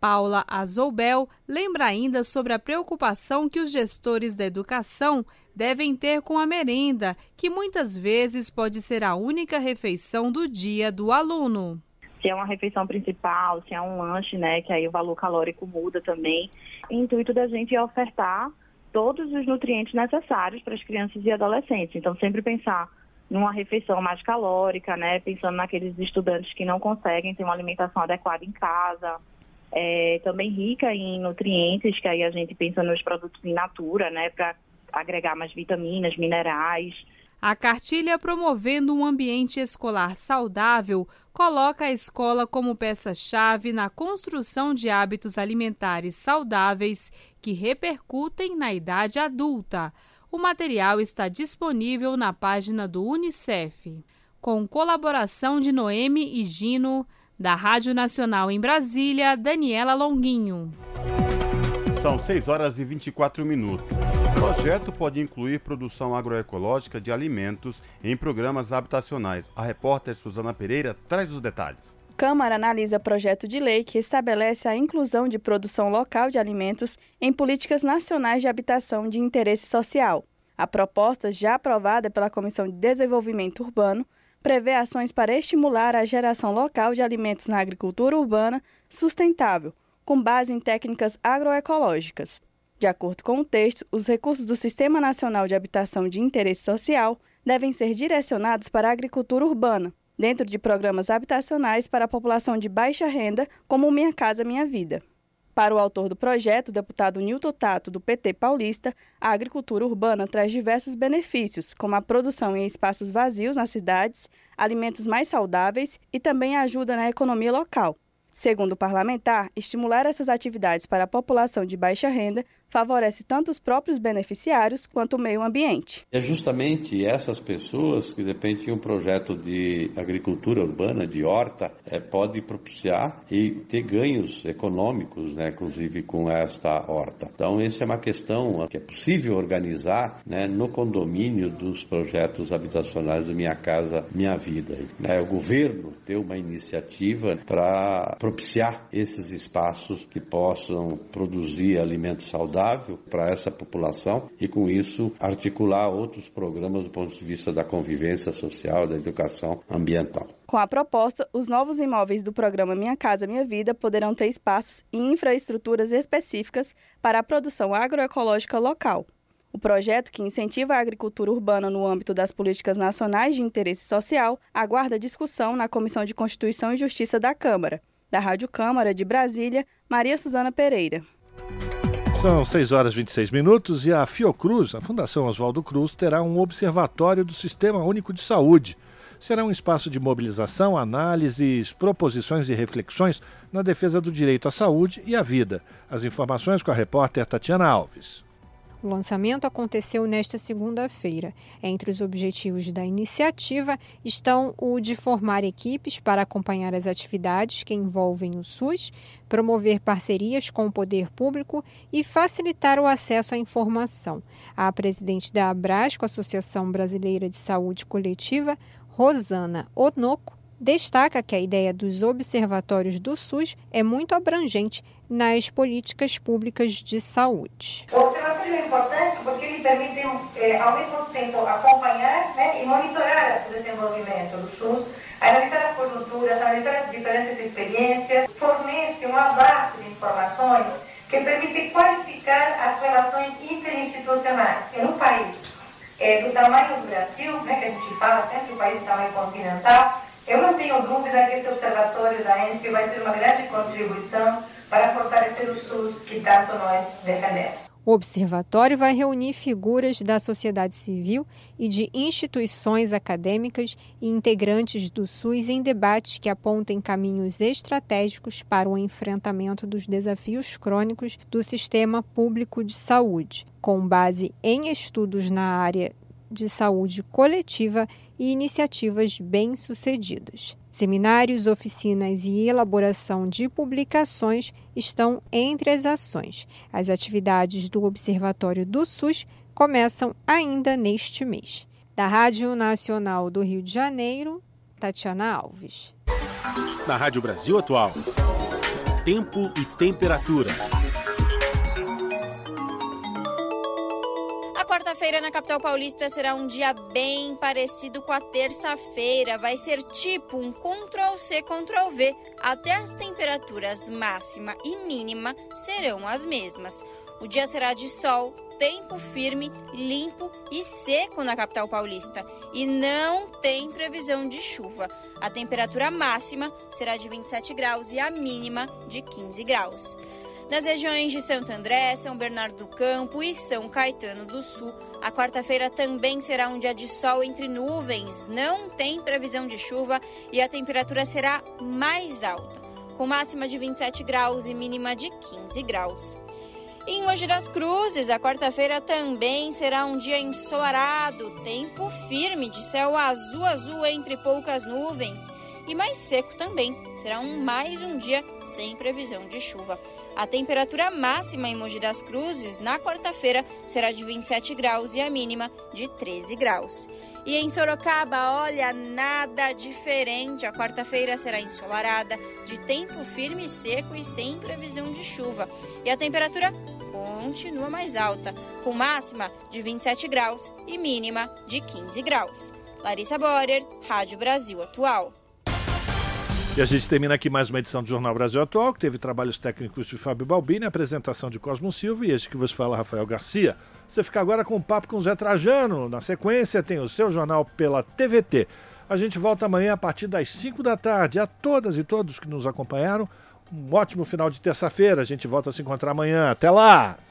Paula Azoubel lembra ainda sobre a preocupação que os gestores da educação devem ter com a merenda, que muitas vezes pode ser a única refeição do dia do aluno. Se é uma refeição principal, se é um lanche, né, que aí o valor calórico muda também. O intuito da gente é ofertar todos os nutrientes necessários para as crianças e adolescentes. Então, sempre pensar numa refeição mais calórica, né, pensando naqueles estudantes que não conseguem ter uma alimentação adequada em casa, é, também rica em nutrientes, que aí a gente pensa nos produtos in natura, né, para agregar mais vitaminas, minerais. A cartilha Promovendo um Ambiente Escolar Saudável coloca a escola como peça-chave na construção de hábitos alimentares saudáveis que repercutem na idade adulta. O material está disponível na página do Unicef. Com colaboração de Noemi e Gino, da Rádio Nacional em Brasília, Daniela Longuinho. São 6 horas e 24 minutos. O projeto pode incluir produção agroecológica de alimentos em programas habitacionais. A repórter Suzana Pereira traz os detalhes. Câmara analisa projeto de lei que estabelece a inclusão de produção local de alimentos em políticas nacionais de habitação de interesse social. A proposta, já aprovada pela Comissão de Desenvolvimento Urbano, prevê ações para estimular a geração local de alimentos na agricultura urbana sustentável, com base em técnicas agroecológicas. De acordo com o texto, os recursos do Sistema Nacional de Habitação de Interesse Social devem ser direcionados para a agricultura urbana, dentro de programas habitacionais para a população de baixa renda, como Minha Casa Minha Vida. Para o autor do projeto, deputado Nilton Tato, do PT paulista, a agricultura urbana traz diversos benefícios, como a produção em espaços vazios nas cidades, alimentos mais saudáveis e também ajuda na economia local. Segundo o parlamentar, estimular essas atividades para a população de baixa renda favorece tanto os próprios beneficiários quanto o meio ambiente. É justamente essas pessoas que, de repente, um projeto de agricultura urbana, de horta, é, pode propiciar e ter ganhos econômicos, né, inclusive com esta horta. Então, essa é uma questão que é possível organizar né, no condomínio dos projetos habitacionais do Minha Casa Minha Vida. Né, o governo ter uma iniciativa para propiciar esses espaços que possam produzir alimentos saudáveis para essa população e, com isso, articular outros programas do ponto de vista da convivência social, da educação ambiental. Com a proposta, os novos imóveis do programa Minha Casa Minha Vida poderão ter espaços e infraestruturas específicas para a produção agroecológica local. O projeto, que incentiva a agricultura urbana no âmbito das políticas nacionais de interesse social, aguarda discussão na Comissão de Constituição e Justiça da Câmara. Da Rádio Câmara de Brasília, Maria Suzana Pereira. São 6 horas e 26 minutos e a Fiocruz, a Fundação Oswaldo Cruz, terá um observatório do Sistema Único de Saúde. Será um espaço de mobilização, análises, proposições e reflexões na defesa do direito à saúde e à vida. As informações com a repórter Tatiana Alves. O lançamento aconteceu nesta segunda-feira. Entre os objetivos da iniciativa estão o de formar equipes para acompanhar as atividades que envolvem o SUS, promover parcerias com o poder público e facilitar o acesso à informação. A presidente da Abrasco, Associação Brasileira de Saúde Coletiva, Rosana Onoco, destaca que a ideia dos observatórios do SUS é muito abrangente nas políticas públicas de saúde. O observatório é importante porque ele permite, eh, ao mesmo tempo, acompanhar né, e monitorar o desenvolvimento do SUS, analisar as conjunturas, analisar as diferentes experiências, fornece uma base de informações que permite qualificar as relações interinstitucionais. Em um país eh, do tamanho do Brasil, né, que a gente fala sempre, um país de tamanho continental, eu não tenho dúvida que esse observatório da ENSP vai ser uma grande contribuição para fortalecer o SUS que tanto nós defendemos. O observatório vai reunir figuras da sociedade civil e de instituições acadêmicas e integrantes do SUS em debates que apontem caminhos estratégicos para o enfrentamento dos desafios crônicos do sistema público de saúde, com base em estudos na área de saúde coletiva e iniciativas bem-sucedidas. Seminários, oficinas e elaboração de publicações estão entre as ações. As atividades do Observatório do SUS começam ainda neste mês. Da Rádio Nacional do Rio de Janeiro, Tatiana Alves. Na Rádio Brasil Atual, tempo e temperatura. Quarta-feira na capital paulista será um dia bem parecido com a terça-feira. Vai ser tipo um Ctrl-C, Ctrl-V. Até as temperaturas máxima e mínima serão as mesmas. O dia será de sol, tempo firme, limpo e seco na capital paulista. E não tem previsão de chuva. A temperatura máxima será de 27 graus e a mínima de 15 graus. Nas regiões de Santo André, São Bernardo do Campo e São Caetano do Sul, a quarta-feira também será um dia de sol entre nuvens, não tem previsão de chuva e a temperatura será mais alta, com máxima de 27 graus e mínima de 15 graus. Em Mogi das Cruzes, a quarta-feira também será um dia ensolarado, tempo firme de céu azul azul entre poucas nuvens e mais seco também. Será um mais um dia sem previsão de chuva. A temperatura máxima em Mogi das Cruzes na quarta-feira será de 27 graus e a mínima de 13 graus. E em Sorocaba, olha, nada diferente. A quarta-feira será ensolarada, de tempo firme e seco e sem previsão de chuva. E a temperatura continua mais alta, com máxima de 27 graus e mínima de 15 graus. Larissa Borer, Rádio Brasil Atual. E a gente termina aqui mais uma edição do Jornal Brasil Atual, que teve trabalhos técnicos de Fábio Balbini, apresentação de Cosmo Silva e este que vos fala, Rafael Garcia. Você fica agora com um papo com o Zé Trajano. Na sequência, tem o seu jornal pela TVT. A gente volta amanhã a partir das 5 da tarde. A todas e todos que nos acompanharam, um ótimo final de terça-feira. A gente volta a se encontrar amanhã. Até lá!